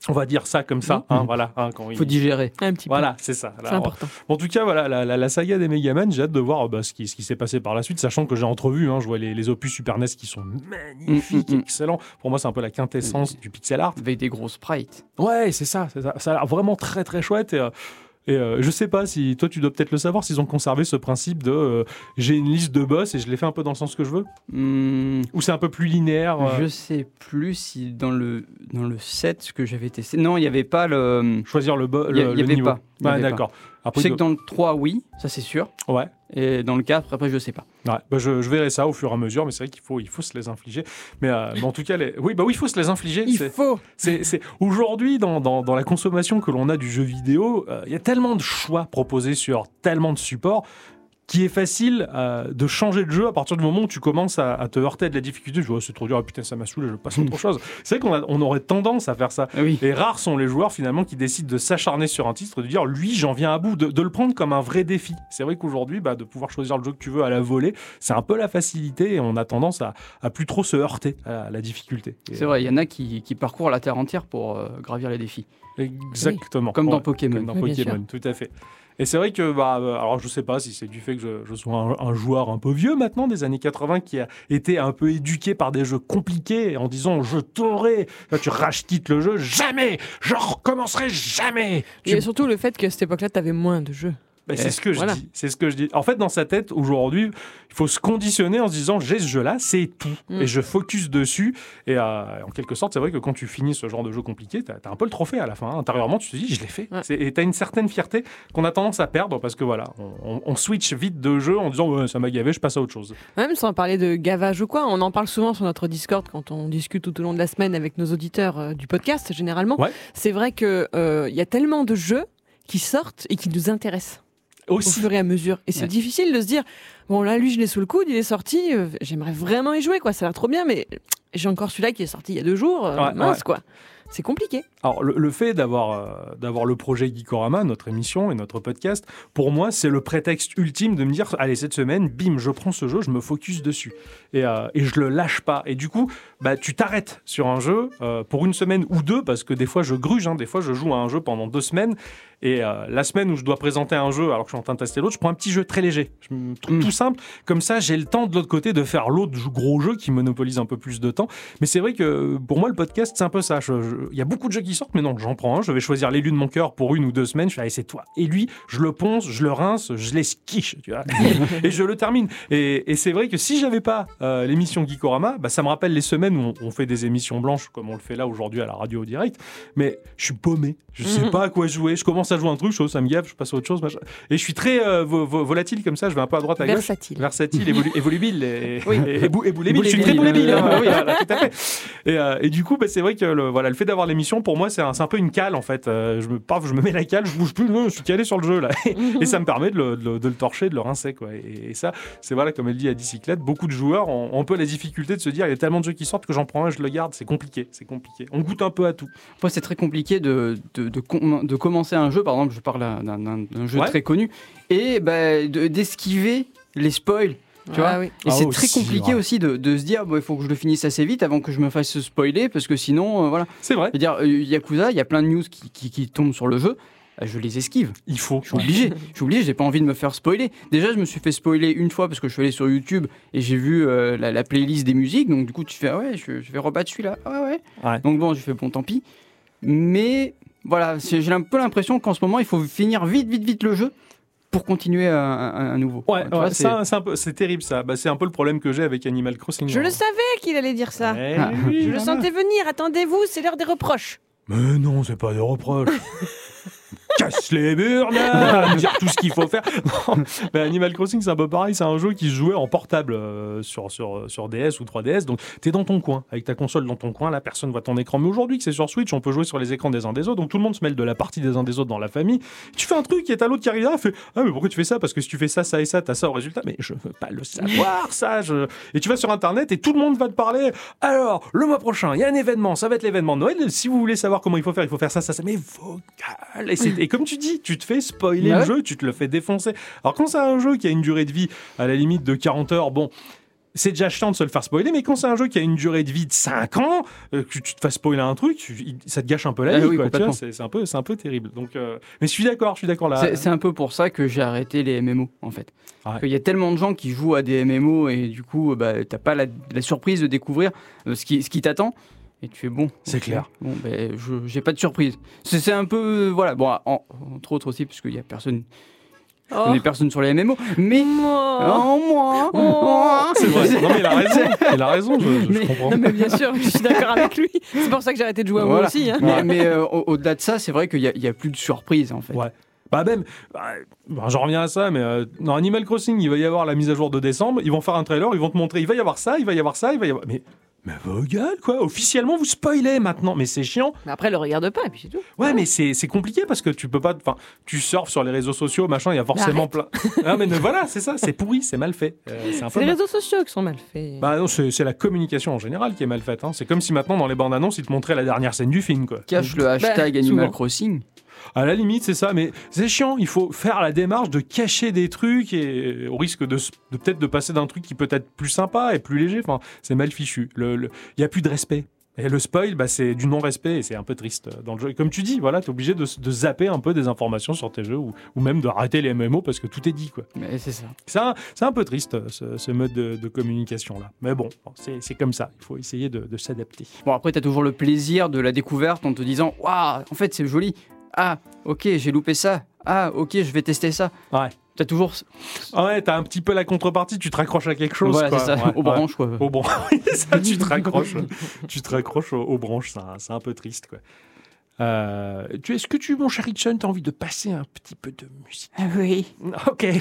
On va dire ça comme ça. hein, voilà. hein, quand il- Faut digérer. Un petit Voilà, c'est ça. peu. C'est important. en tout cas, voilà, la, la- la saga des Megaman, j'ai hâte de voir bah, ce qui, ce qui s'est passé par la suite, sachant que j'ai entrevu, hein, je vois les, les opus Super NES qui sont magnifiques, Mm, mm, mm. excellents. Pour moi, c'est un peu la quintessence du pixel art. Avec des gros sprites. Ouais, c'est ça, ça. Ça a l'air vraiment très très chouette. Et, euh, et, euh, je sais pas si toi tu dois peut-être le savoir s'ils ont conservé ce principe de euh, j'ai une liste de boss et je les fais un peu dans le sens que je veux Hmm, ou c'est un peu plus linéaire. euh, Je sais plus si dans le, dans le 7 que j'avais testé. Non, il n'y avait pas le. choisir le, bo- Il y a- le, il y le avait niveau. pas. Pas. d'accord. Je sais que dans le 3, oui, ça c'est sûr. ouais. Et dans le 4, après, je sais pas. Ouais, bah je, je verrai ça au fur et à mesure, mais c'est vrai qu'il faut, il faut se les infliger. Mais, euh, mais en tout cas, les... oui, bah oui, il faut se les infliger. Il faut. C'est, Aujourd'hui, dans, dans, dans la consommation que l'on a du jeu vidéo, euh, il y a tellement de choix proposés sur tellement de supports qui est facile euh, de changer de jeu à partir du moment où tu commences à, à te heurter à de la difficulté. Je vois, c'est trop dur, ah, putain, ça m'a saoulé, je passe à autre chose. C'est vrai qu'on a- on aurait tendance à faire ça. Ah oui. Et rares sont les joueurs finalement qui décident de s'acharner sur un titre, de dire lui j'en viens à bout, de, de le prendre comme un vrai défi. C'est vrai qu'aujourd'hui, bah, de pouvoir choisir le jeu que tu veux à la volée, c'est un peu la facilité et on a tendance à, à plus trop se heurter à la difficulté. Et- C'est vrai, il y en a qui, qui parcourent la Terre entière pour euh, gravir les défis. Exactement. Comme dans Ouais, Pokémon. Comme dans Oui, Pokémon, tout à fait. Et c'est vrai que, bah, euh, alors je sais pas si c'est du fait que je, sois un, joueur un peu vieux maintenant, des années 80, qui a été un peu éduqué par des jeux compliqués en disant je t'aurai, tu rachetes le jeu, jamais, je recommencerai jamais. Et surtout le fait qu'à cette époque-là, tu avais moins de jeux. Bah, c'est ce que voilà. je dis. C'est ce que je dis. En fait, dans sa tête, aujourd'hui, il faut se conditionner en se disant j'ai ce jeu-là, c'est tout. Mm. Et je focus dessus. Et euh, en quelque sorte, c'est vrai que quand tu finis ce genre de jeu compliqué, tu as, un peu le trophée à la fin. hein. Intérieurement, tu te dis je l'ai fait. Ouais. Et tu as une certaine fierté qu'on a tendance à perdre parce que voilà, on, on- on switch vite de jeu en disant Ouais, ça m'a gavé, je passe à autre chose. Même sans parler de gavage ou quoi, on en parle souvent sur notre Discord quand on discute tout au long de la semaine avec nos auditeurs euh, du podcast, généralement. Ouais. C'est vrai qu'il y a tellement de jeux qui sortent et qui nous intéressent au fur et à mesure. Et c'est Ouais. difficile de se dire, bon là, lui, je l'ai sous le coude, il est sorti, euh, j'aimerais vraiment y jouer, quoi, ça a l'air trop bien, mais j'ai encore celui-là qui est sorti il y a deux jours, euh, Ouais, mince, ouais. quoi. C'est compliqué. Alors, le, le fait d'avoir euh, d'avoir le projet Geekorama, notre émission et notre podcast, pour moi, c'est le prétexte ultime de me dire allez, cette semaine, bim, je prends ce jeu, je me focus dessus. Et, euh, et je le lâche pas. Et du coup, bah, tu t'arrêtes sur un jeu euh, pour une semaine ou deux, parce que des fois, je gruge, hein, des fois, je joue à un jeu pendant deux semaines. Et la semaine où je dois présenter un jeu alors que je suis en train de tester l'autre, je prends un petit jeu très léger, je me trouve Mm. tout simple. Comme ça, j'ai le temps de l'autre côté de faire l'autre gros jeu qui monopolise un peu plus de temps. Mais c'est vrai que pour moi, le podcast, c'est un peu ça. Il y a beaucoup de jeux qui sortent, mais non, j'en prends un. Je vais choisir l'élu de mon cœur pour une ou deux semaines. Je fais, allez, c'est toi. Et lui, je le ponce, je le rince, je l'esquiche, tu vois. et je le termine. Et, et c'est vrai que si j'avais pas euh, l'émission Geekorama, bah, ça me rappelle les semaines où on, on fait des émissions blanches, comme on le fait là aujourd'hui à la radio au direct. Mais je suis paumé. Je sais Mhm. pas à quoi jouer. Je commence à jouer un truc, je trouve, ça me gave, je passe à autre chose. machin. Et je suis très euh, vo- vo- volatile comme ça. Je vais un peu à droite, à gauche Versatile. versatile et, volu- et Oui. et, et bou- et boulébile. Je suis très Boulébile, hein, oui, voilà, tout à fait. Et, euh, et du coup, bah, c'est vrai que le, voilà, le fait d'avoir l'émission, pour moi, c'est un, un peu une cale en fait. Euh, je me, paf, je me mets la cale, je bouge plus, je suis calé sur le jeu là. et ça me permet de le, de le- de le torcher, de le rincer quoi. Et, et ça, c'est voilà, comme elle dit à bicyclette, beaucoup de joueurs ont, ont un peu la difficulté de se dire, il y a tellement de jeux qui sortent que j'en prends un, je le garde. C'est compliqué, c'est compliqué. On goûte un peu à tout. Après, c'est très compliqué de, de, de com- de commencer un jeu. Par exemple, je parle d'un- jeu Ouais. très connu et bah, de- d'esquiver les spoils. Tu vois Ah oui. Et Ah, c'est très compliqué ouais. aussi de, de se dire bon, il faut que je le finisse assez vite avant que je me fasse spoiler parce que sinon, euh, voilà. C'est vrai, Je veux dire, euh, Yakuza, il y a plein de news qui, qui, qui tombent sur le jeu. euh, Je les esquive. il faut. Je suis obligé. Je suis obligé. J'ai pas envie de me faire spoiler. Déjà, je me suis fait spoiler une fois parce que je suis allé sur YouTube et j'ai vu euh, la, la playlist des musiques. Donc, du coup, tu fais ah ouais, je, je vais rebattre celui-là. Ah ouais. Ouais. Donc, bon, je fais bon, tant pis. Mais voilà, j'ai un peu l'impression qu'en ce moment, il faut finir vite, vite, vite le jeu pour continuer un, un- un nouveau. Ouais, ouais, c'est- ça, c'est un peu- c'est terrible ça. Bah, c'est un peu le problème que j'ai avec Animal Crossing. Je le savais qu'il allait dire ça. Ah. oui, Je le voilà. sentais venir. Attendez-vous, c'est l'heure des reproches. Mais non, c'est pas des reproches. Casse les murs, dire tout ce qu'il faut faire. Non, mais Animal Crossing, c'est un peu pareil. C'est un jeu qui se jouait en portable euh, sur, sur, sur DS ou 3DS. Donc, t'es dans ton coin, avec ta console dans ton coin. Là, personne voit ton écran. Mais aujourd'hui, que c'est sur Switch, on peut jouer sur les écrans des uns des autres. Donc, tout le monde se mêle de la partie des uns des autres dans la famille. Tu fais un truc et t'as l'autre qui arrive là, fait Ah, mais pourquoi tu fais ça? Parce que si tu fais ça, ça et ça, t'as ça au résultat. Mais je veux pas le savoir, ça. je- Et tu vas sur Internet et tout le monde va te parler. Alors, le mois prochain, il y a un événement, ça va être l'événement de Noël. Si vous voulez savoir comment il faut faire, il faut faire ça, ça, ça. Mais vocal. Et, c'est- et comme tu dis, tu te fais spoiler Bah le jeu, tu te le fais défoncer. Alors, quand c'est un jeu qui a une durée de vie à la limite de 40 heures, bon. C'est déjà chiant de se le faire spoiler, mais quand c'est un jeu qui a une durée de vie de 5 ans, euh, que tu te fasses spoiler un truc, tu- ça te gâche un peu la Ah vie. oui, c'est un, peu- un peu terrible. Donc, euh, Mais je suis d'accord, je suis d'accord là. C'est un peu pour ça que j'ai arrêté les MMO en fait. Ouais. Il y a tellement de gens qui jouent à des MMO et du coup bah, t'as pas la, la surprise de découvrir euh, ce qui, ce qui t'attend. Et tu fais bon. C'est clair. Bon, ben, je j'ai pas de surprise. C'est c'est un peu. euh, voilà, bon, en- entre autres aussi, parce qu'il y a personne. Je Oh. connais personne sur les MMO. Mais. Moi. Oh, moi Oh. C'est vrai. Non, mais il a raison. Il a raison, je, je Mais- comprends. Non, mais bien sûr, je suis d'accord avec lui. C'est pour ça que j'ai arrêté de jouer à moi aussi. hein. Mais, mais, euh, au- au-delà de ça, c'est vrai qu'il y, a- il y a plus de surprise en fait. Ouais. Bah même, bah, bah, j'en reviens à ça, mais euh, dans Animal Crossing, il va y avoir la mise à jour de décembre, ils vont faire un trailer, ils vont te montrer, il va y avoir ça, il va y avoir ça, il va y avoir... Mais, mais vos gueules, quoi, officiellement, vous spoilez maintenant, mais c'est chiant. Mais après, le regarde pas, et puis c'est tout. Ouais, mais c'est c'est compliqué parce que tu peux pas... Enfin, tu surfes sur les réseaux sociaux, machin, il y a forcément plein... Ah, mais ne- voilà, c'est ça, c'est pourri, c'est mal fait. Euh, c'est les mal- réseaux sociaux qui sont mal faits. Bah non, c'est c'est la communication en général qui est mal faite. hein. C'est comme si maintenant, dans les bandes annonces, ils te montraient la dernière scène du film, quoi. Cache le hashtag Bah, Animal souvent. Crossing. À la limite, c'est ça, mais c'est chiant. Il faut faire la démarche de cacher des trucs et au risque de, peut-être de passer d'un truc qui peut être plus sympa et plus léger. Enfin, c'est mal fichu. Le- le- Il y a plus de respect. Et le spoil, bah, c'est du non-respect et c'est un peu triste euh, dans le jeu. Et comme tu dis, voilà, t'es obligé de, zapper un peu des informations sur tes jeux ou, ou même de rater les MMO parce que tout est dit, quoi. Mais c'est ça. C'est un, c'est un peu triste, euh, ce, ce mode de, de communication-là. Mais bon, c'est c'est comme ça. Il faut essayer de, de s'adapter. Bon, après, tu as toujours le plaisir de la découverte en te disant Waouh, en fait, c'est joli. Ah, ok, j'ai loupé ça. Ah, ok, je vais tester ça. Ouais. Tu as toujours. Ah ouais, t'as un petit peu la contrepartie, tu te raccroches à quelque chose. voilà, quoi. c'est ça, Ouais, aux ouais. branches, quoi. Au bran- Oui, ça, tu te raccroches, tu te raccroches aux, aux branches, c'est un, c'est un peu triste. Quoi. Euh, tu, Est-ce que tu, mon cher Richon, tu as envie de passer un petit peu de musique? Ah oui. Ok.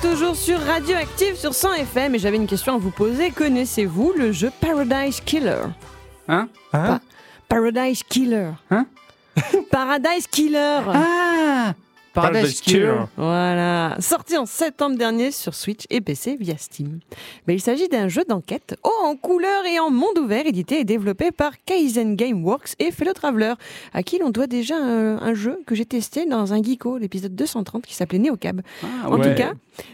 toujours sur Radioactive sur 100 FM et j'avais une question à vous poser. Connaissez-vous le jeu Paradise Killer? Hein? Hein? Paradise Killer. Hein? Paradise Killer. Ah Paradise Killer. Voilà, sorti en septembre dernier sur Switch et PC via Steam. Mais il s'agit d'un jeu d'enquête haut en couleur et en monde ouvert, édité et développé par Kaizen Gameworks et Fellow Traveler, à qui l'on doit déjà un, un jeu que j'ai testé dans un Geeko, l'épisode 230, qui s'appelait Neocab. Ah, En ouais. tout cas,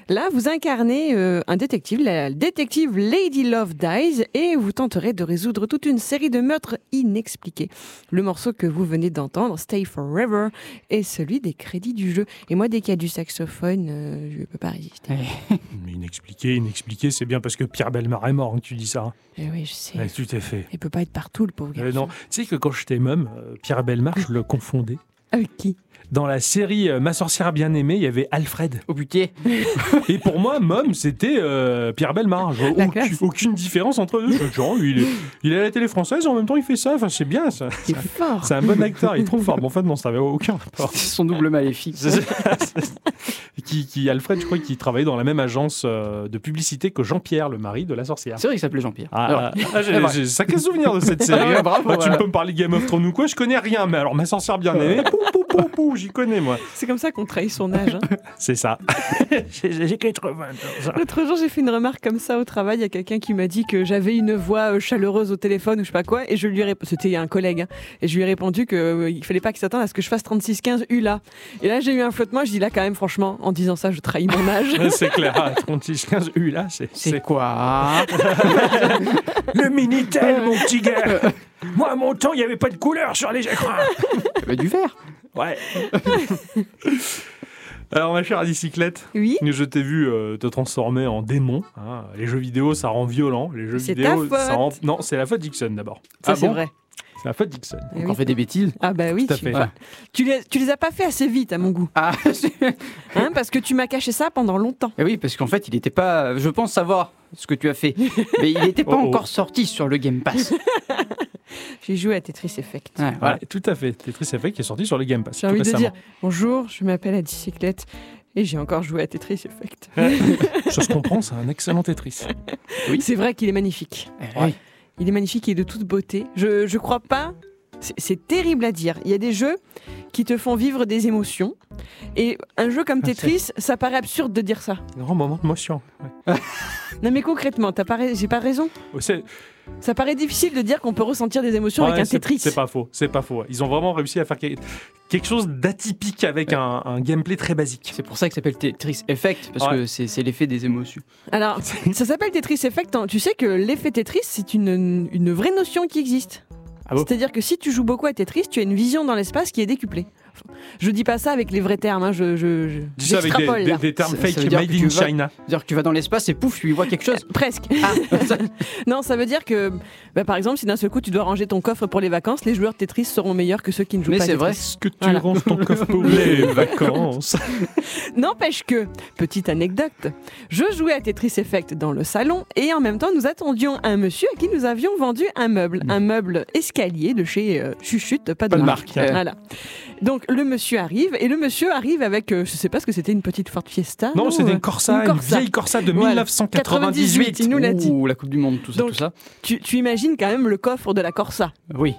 là, vous incarnez euh, un détective, la détective Lady Love Dies, et vous tenterez de résoudre toute une série de meurtres inexpliqués. Le morceau que vous venez d'entendre, Stay Forever, est celui des crédits du jeu. Et moi, dès qu'il y a du saxophone, euh, je ne peux pas résister. Mais inexpliqué, inexpliqué, c'est bien parce que Pierre Belmar est mort hein, que tu dis ça. hein. Eh oui, je sais. Ouais, tout est fait. Il peut pas être partout, le pauvre Euh, garçon. non, tu sais que quand j'étais môme, euh, Pierre Belmar, je le confondais. Avec qui Dans la série euh, Ma sorcière bien-aimée, il y avait Alfred. Au putain. Et pour moi, Mom, c'était euh, Pierre Belmar. Je vois La aucune, différence entre eux. Je- Genre, il est, il est à la télé française et en même temps, il fait ça. Enfin, c'est bien, ça. C'est fort. C'est un bon acteur, il est trop fort. Bon, en fait, non, ça n'avait aucun rapport. C'est son double maléfique. Qui, qui, Alfred, je crois qu'il travaillait dans la même agence euh, de publicité que Jean-Pierre, le mari de la sorcière. C'est vrai qu'il s'appelait Jean-Pierre. Ah, Alors, ah, ah, j'ai j'ai sacré souvenir de cette série. Bravo, Bah, tu peux me parler Game of Thrones ou quoi, je connais rien. Mais alors, ma sorcière bien aimée, pou, pou, pou, pou, j'y connais, moi. C'est comme ça qu'on trahit son âge. hein. C'est ça. J'ai j'ai 94 ans. L'autre jour, j'ai fait une remarque comme ça au travail. Il y a quelqu'un qui m'a dit que j'avais une voix euh, chaleureuse au téléphone ou je sais pas quoi. Et je lui ai répondu, c'était un collègue, hein. et je lui ai répondu qu'il il fallait pas qu'il s'attende à ce que je fasse 36-15 U là. Et là, j'ai eu un flottement. Je dis là, quand même, franchement, en disant ça, je trahis mon âge. C'est clair, ah, 36, 15 U là, c'est quoi? Le Minitel, mon petit gars. Moi, à mon temps, il n'y avait pas de couleur sur les écrans. Bah, Du verre. Ouais. Alors, ma chère bicyclette, Oui. je t'ai vu euh, te transformer en démon. hein. Les jeux vidéo, ça rend violent. Les jeux C'est vidéo, ta faute. ça rend... Non, c'est la faute Dixon d'abord. Ça, Ah c'est bon vrai. C'est la faute Dixon. Eh Donc oui. on fait des bêtises. Ah bah oui, Tout à tu, fait. Ouais. tu les, tu les as pas fait assez vite à mon goût, Ah, hein, parce que tu m'as caché ça pendant longtemps. Eh oui, parce qu'en fait, il n'était pas. Je pense savoir ce que tu as fait, mais il n'était pas Oh, oh. encore sorti sur le Game Pass. J'ai joué à Tetris Effect. Ouais, voilà. Ouais, tout à fait. Tetris Effect qui est sorti sur le Game Pass. J'ai envie de dire bonjour, je m'appelle Adicyclette et j'ai encore joué à Tetris Effect. Ça se comprend, c'est un excellent Tetris. C'est vrai qu'il est magnifique. Eh oui. Il est magnifique et de toute beauté. Je, je crois pas. C'est- terrible à dire. Il y a des jeux qui te font vivre des émotions. Et un jeu comme Ah, Tetris, ça paraît absurde de dire ça. Grand moment de motion. Ouais. Non mais concrètement, t'as pas, j'ai pas raison. Oh, C'est Ça paraît difficile de dire qu'on peut ressentir des émotions ouais, avec un c'est- Tetris. C'est pas faux. C'est pas faux. Ils ont vraiment réussi à faire que- quelque chose d'atypique avec un, un gameplay très basique. C'est pour ça qu'il s'appelle Tetris Effect, parce Ouais. que c'est c'est l'effet des émotions. Alors, ça s'appelle Tetris Effect. hein. Tu sais que l'effet Tetris, c'est une, une vraie notion qui existe. Ah C'est-à-dire que si tu joues beaucoup à Tetris, tu as une vision dans l'espace qui est décuplée. Je dis pas ça avec les vrais termes, hein, je, je, je- Dis ça avec des, des- des termes Ça- ça fake made in China. C'est-à-dire que tu vas dans l'espace et pouf, tu y vois quelque chose. Presque. Ah, Non, ça veut dire que, bah, par exemple, si d'un seul coup tu dois ranger ton coffre pour les vacances, les joueurs de Tetris seront meilleurs que ceux qui ne jouent Mais pas. à c'est vrai. Est-ce que tu Voilà. ranges ton coffre pour les vacances? N'empêche que, petite anecdote, je jouais à Tetris Effect dans le salon et en même temps nous attendions un monsieur à qui nous avions vendu un meuble, un meuble escalier de chez euh, Chuchute, pas de Pas de marque. marque. Voilà. Donc le monsieur arrive et le monsieur arrive avec, euh, je sais pas ce que c'était, une petite Ford Fiesta. Non, c'était euh, une Corsa, une, Corsa. vieille Corsa de Voilà. 1998. il nous l'a dit. Ouh, la Coupe du Monde, tout ça, Donc- tout ça. Tu, tu imagines quand même le coffre de la Corsa. Oui.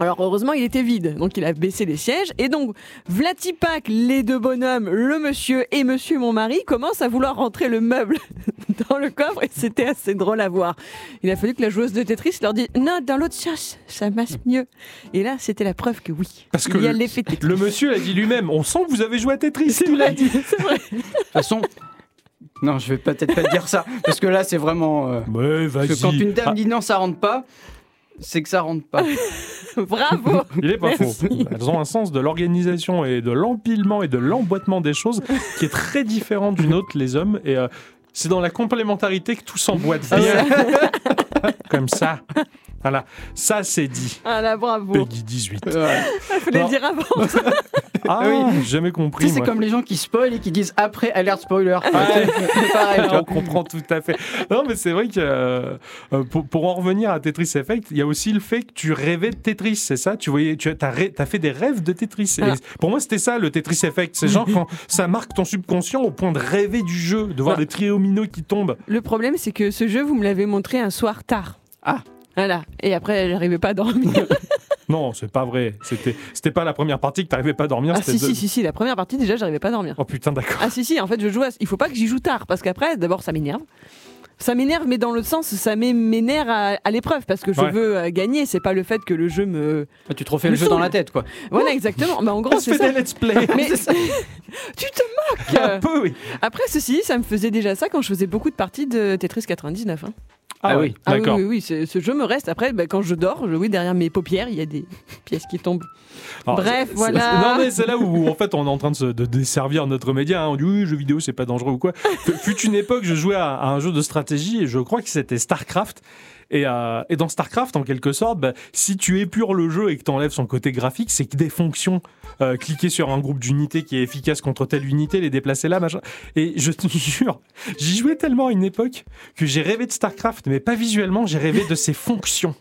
Alors heureusement il était vide, donc il a baissé les sièges et donc Vlatipak, les deux bonhommes, le monsieur et monsieur mon mari commencent à vouloir rentrer le meuble dans le coffre et c'était assez drôle à voir. Il a fallu que la joueuse de Tetris leur dise non dans l'autre sens, ça masse mieux. Et là c'était la preuve que oui, Parce que il y a le- l'effet Tetris. Le monsieur a dit lui-même on sent que vous avez joué à Tetris. Il l'a dit, c'est vrai. De toute façon. Non, je vais peut-être pas dire ça, parce que là, c'est vraiment. euh, Ouais, parce vas-y. que quand une dame Ah, dit non, ça rentre pas, c'est que ça rentre pas. Bravo. il est pas faux. Elles ont un sens de l'organisation et de l'empilement et de l'emboîtement des choses qui est très différent d'une autre, les hommes. Et euh, c'est dans la complémentarité que tout s'emboîte Ah bien. Comme ça. Voilà, ça c'est dit. Ah là, bravo. Peggy 18. Ouais. Il fallait Non. le dire avant. Ah Oui. j'ai jamais Tu compris. sais, c'est comme les gens qui spoilent et qui disent après alerte spoiler. Ouais. C'est pareil, on comprend tout à fait. Non, mais c'est vrai que euh, euh, pour, pour en revenir à Tetris Effect, il y a aussi le fait que tu rêvais de Tetris, c'est ça? Tu voyais, tu as, fait des rêves de Tetris. Et Ah. pour moi, c'était ça le Tetris Effect. C'est genre quand ça marque ton subconscient au point de rêver du jeu, de voir Ah. des triominos qui tombent. Le problème, c'est que ce jeu, vous me l'avez montré un soir tard. Ah. Voilà. Et après, j'arrivais pas à dormir. Non, c'est pas vrai. C'était, c'était pas la première partie que t'arrivais pas à dormir. ah si, de- si, si, si. La première partie, déjà, j'arrivais pas à dormir. Oh putain, d'accord. Ah si, si. En fait, je joue. À... Il faut pas que j'y joue tard parce qu'après, d'abord, ça m'énerve. Ça m'énerve, mais dans le sens, ça met mes nerfs à, à l'épreuve parce que je Ouais. veux euh, gagner. C'est pas le fait que le jeu me. Ah, Tu te refais le jeu dans la tête, quoi. Voilà, exactement. Bah, en gros, c'est ça. des let's play. Mais tu te moques. Un peu, oui. Après, ceci, ça me faisait déjà ça quand je faisais beaucoup de parties de Tetris 99. hein. Ah, Ah oui, oui. Ah oui, d'accord. oui, oui, c'est- ce jeu me reste. Après, bah, quand je dors, je, oui, derrière mes paupières, il y a des pièces qui tombent. Alors, Bref, voilà. Non, mais c'est là où, en fait, on est en train de, se, de desservir notre média. hein. On dit oui, jeu vidéo, c'est pas dangereux ou quoi. Fut une époque, je jouais à, à un jeu de stratégie et je crois que c'était StarCraft. Et, euh, et dans StarCraft, en quelque sorte, bah, si tu épures le jeu et que tu enlèves son côté graphique, c'est que des fonctions. euh, cliquer sur un groupe d'unités qui est efficace contre telle unité, les déplacer là, machin. Et je te jure, j'y jouais tellement à une époque que j'ai rêvé de StarCraft, mais pas visuellement, j'ai rêvé de ses fonctions.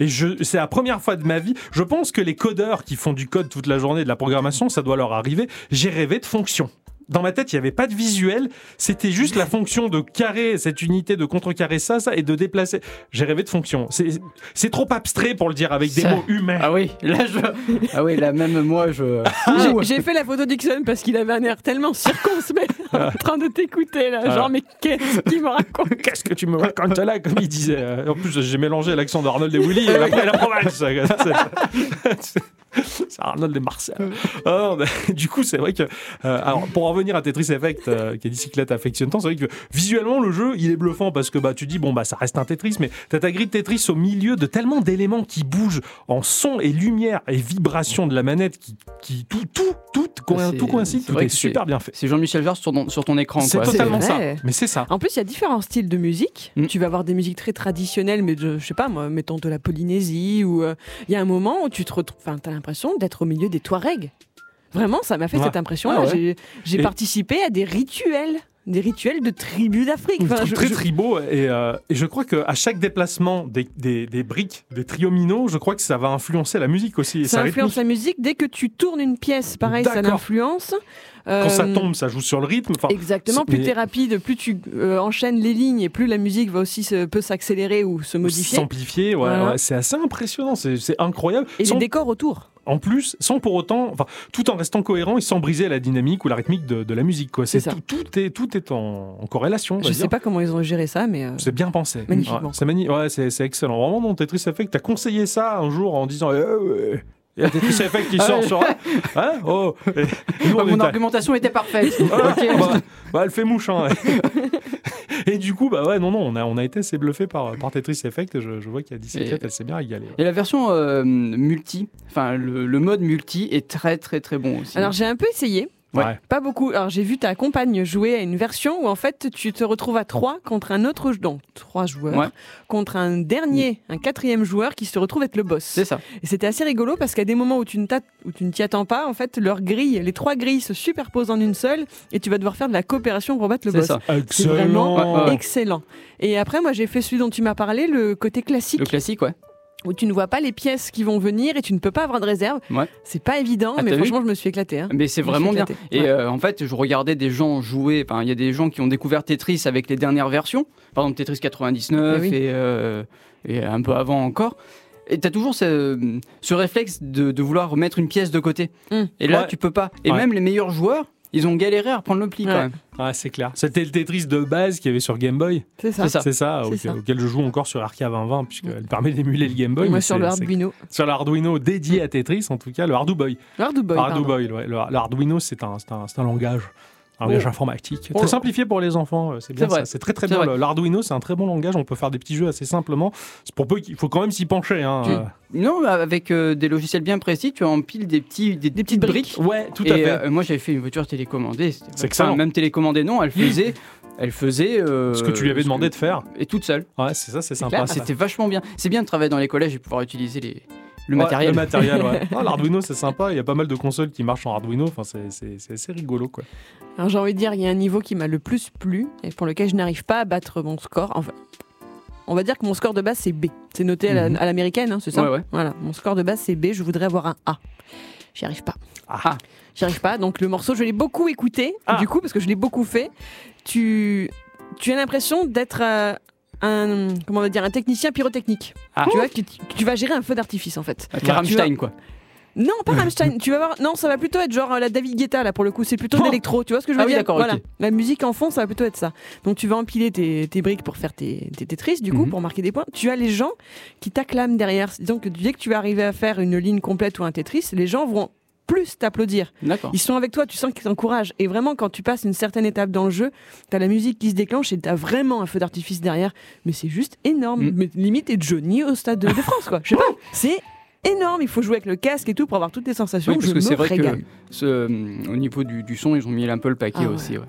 Et c'est la première fois de ma vie. Je pense que les codeurs qui font du code toute la journée de la programmation, ça doit leur arriver. J'ai rêvé de fonctions. Dans ma tête, il n'y avait pas de visuel. C'était juste la fonction de carrer cette unité, de contrecarrer ça, ça, et de déplacer. J'ai rêvé de fonctions. C'est, trop abstrait pour le dire avec des Ça- mots humains. Ah oui, là je. Ah oui, là même moi je. J'ai- J'ai fait la photo d'Ixon parce qu'il avait un air tellement circonspect en train de t'écouter là. Ah. Genre, mais qu'est-ce qu'il me raconte? Qu'est-ce que tu me racontes là, comme il disait. euh, En plus, j'ai mélangé l'accent d'Arnold et Willy et après la province. C'est- Arnold et Marcel. Ah non, mais du coup, c'est vrai que. euh, alors, pour en revenir à Tetris Effect, euh, qui est bicyclette affectionne tant, c'est vrai que visuellement, le jeu, il est bluffant parce que bah, tu dis, bon, bah, ça reste un Tetris, mais t'as ta grille de Tetris au milieu de tellement d'éléments qui bougent en son et lumière et vibration de la manette qui. qui tout, tout, tout, coïn- c'est- tout coïncide, tout est super bien fait. C'est Jean-Michel Jarre sur ton, sur ton écran, C'est totalement ça. Mais c'est ça. En plus, il y a différents styles de musique. Mm. Tu vas avoir des musiques très traditionnelles, mais de, je sais pas moi, mettons de la Polynésie, ou euh, il y a un moment où tu te retrouves, enfin, t'as l'impression d'être au milieu des Touaregs. Vraiment, ça m'a fait Ouais. cette impression-là. Ah ouais. J'ai- Et- participé à des rituels, des rituels de tribus d'Afrique. Enfin, Truc je- très je- tribaux et, euh, et je crois qu'à chaque déplacement des, des, des briques, des triominos, je crois que ça va influencer la musique aussi. et ça influence rythmique. la musique. Dès que tu tournes une pièce, pareil, ça l'influence. Quand ça Euh, tombe, ça joue sur le rythme. Enfin, Exactement, plus mais- tu es rapide, plus tu euh, enchaînes les lignes et plus la musique va aussi se- peut s'accélérer ou se modifier. S'amplifier, ouais, Voilà. ouais, c'est assez impressionnant, c'est incroyable. Et Sans- les décors autour. en plus, sans pour autant, enfin, tout en restant cohérent et sans briser la dynamique ou la rythmique de, de la musique. quoi. C'est ça. tout, tout est tout est en, en corrélation. Je dire. sais pas comment ils ont géré ça, mais. euh, C'est bien pensé. Magnifiquement. Ouais, c'est magni- ouais, excellent. Vraiment, dans Tetris Effect, t'as conseillé ça un jour en disant. Eh. Il y a Tetris Effect qui sort sur. Hein oh Et- et nous, on Mon était- argumentation était parfaite. Ah, bah, bah, elle fait mouche. Hein, et du coup, bah ouais, non, non, on a, on a été assez bluffé par, par Tetris Effect. Je, je vois qu'il y a 17 Et- elle s'est bien régalée. Et la version euh, multi, enfin le, le mode multi est très très très bon aussi. Alors j'ai un peu essayé, Ouais. pas beaucoup. Alors j'ai vu ta compagne jouer à une version où en fait tu te retrouves à trois contre un autre, donc trois joueurs, Ouais. contre un dernier, un quatrième joueur qui se retrouve être le boss. c'est ça. Et c'était assez rigolo parce qu'à des moments où tu ne t'at- où tu ne t'y attends pas, en fait leurs grilles, les trois grilles se superposent en une seule et tu vas devoir faire de la coopération pour battre le C'est boss. ça. C'est vraiment Ouais, ouais. excellent. Et après, moi, j'ai fait celui dont tu m'as parlé, le côté classique, Le classique, ouais. Où tu ne vois pas les pièces qui vont venir et tu ne peux pas avoir de réserve. Ouais. C'est pas évident, Ah, mais franchement, je me suis éclaté. hein. Mais c'est vraiment bien. éclatée. Et Ouais. euh, en fait, je regardais des gens jouer. Enfin, il y a des gens qui ont découvert Tetris avec les dernières versions. Par exemple, Tetris 99 Eh oui. et, euh, et un peu avant encore. Et t'as toujours ce, ce réflexe de, de vouloir remettre une pièce de côté. Mm. Et là, Ouais. tu peux pas. Et Ouais. même les meilleurs joueurs, ils ont galéré à reprendre le pli Ouais. quand même. Ouais, c'est clair. C'était le Tetris de base qu'il y avait sur Game Boy. C'est ça. C'est ça. C'est ça, C'est auquel, ça. auquel je joue encore sur Arcade 2020, puisqu'elle permet d'émuler le Game Boy. Moi, mais sur le c'est- Arduino. Sur l'Arduino dédié à Tetris, en tout cas, le Ardu Boy. Ardu Boy. Ardu pardon. Boy, ouais. Le, le Arduino, c'est un, c'est un, c'est un langage. Un langage Oh. informatique. Oh. Très simplifié pour les enfants, euh, c'est bien C'est ça. Très très bien. L'Arduino, c'est un très bon langage. On peut faire des petits jeux assez simplement. Pour peu qu'il faut quand même s'y pencher. Hein. Tu-. Non, mais avec euh, des logiciels bien précis, tu empiles des, petits, des, Des petites briques. Ouais, tout et à fait. euh, moi, j'avais fait une voiture télécommandée. C'est excellent. Même télécommandée, non, elle faisait Elle faisait. euh, Ce que tu lui avais demandé que- de faire. Et toute seule. Ouais, c'est ça, c'est sympa. ça. C'était vachement bien. C'est bien de travailler dans les collèges et pouvoir utiliser les... le Ouais, matériel. Le matériel, ouais. Ah, L'Arduino, c'est sympa. Il y a pas mal de consoles qui marchent en Arduino. Enfin, c'est- assez rigolo, quoi. Alors j'ai envie de dire, il y a un niveau qui m'a le plus plu et pour lequel je n'arrive pas à battre mon score. Enfin, on va dire que mon score de base c'est B. C'est noté à Mhm. à l'américaine, hein, c'est ça Ouais, ouais. Voilà, mon score de base c'est B. Je voudrais avoir un A. J'y arrive pas. Ah. J'y arrive pas. Donc le morceau, je l'ai beaucoup écouté. Ah. Du coup, parce que je l'ai beaucoup fait, tu, tu as l'impression d'être euh, un, comment on va dire, un technicien pyrotechnique. Ah. Tu vois, tu, tu vas gérer un feu d'artifice en fait. Ah, Rammstein, quoi. Non, pas Rammstein. tu vas voir. Non, ça va plutôt être genre euh, la David Guetta là pour le coup. C'est plutôt Oh. l'électro. Tu vois ce que je veux Ah oui, dire? Voilà. La musique en fond, ça va plutôt être ça. Donc tu vas empiler tes, tes briques pour faire tes, tes Tetris du coup Mhm. pour marquer des points. Tu as les gens qui t'acclament derrière. Donc dès que tu vas arriver à faire une ligne complète ou un Tetris, les gens vont plus t'applaudir. Ils sont avec toi, tu sens qu'ils t'encouragent. Et vraiment, quand tu passes une certaine étape dans le jeu, t'as la musique qui se déclenche et t'as vraiment un feu d'artifice derrière. Mais c'est juste énorme. Mm. Mais limite, t'es Johnny au stade de, de France, quoi. Je sais pas. C'est énorme. Il faut jouer avec le casque et tout pour avoir toutes les sensations. Oui, parce Je que c'est vrai régale. que ce, euh, au niveau du, du son, ils ont mis un peu le paquet Ah ouais. aussi. ouais.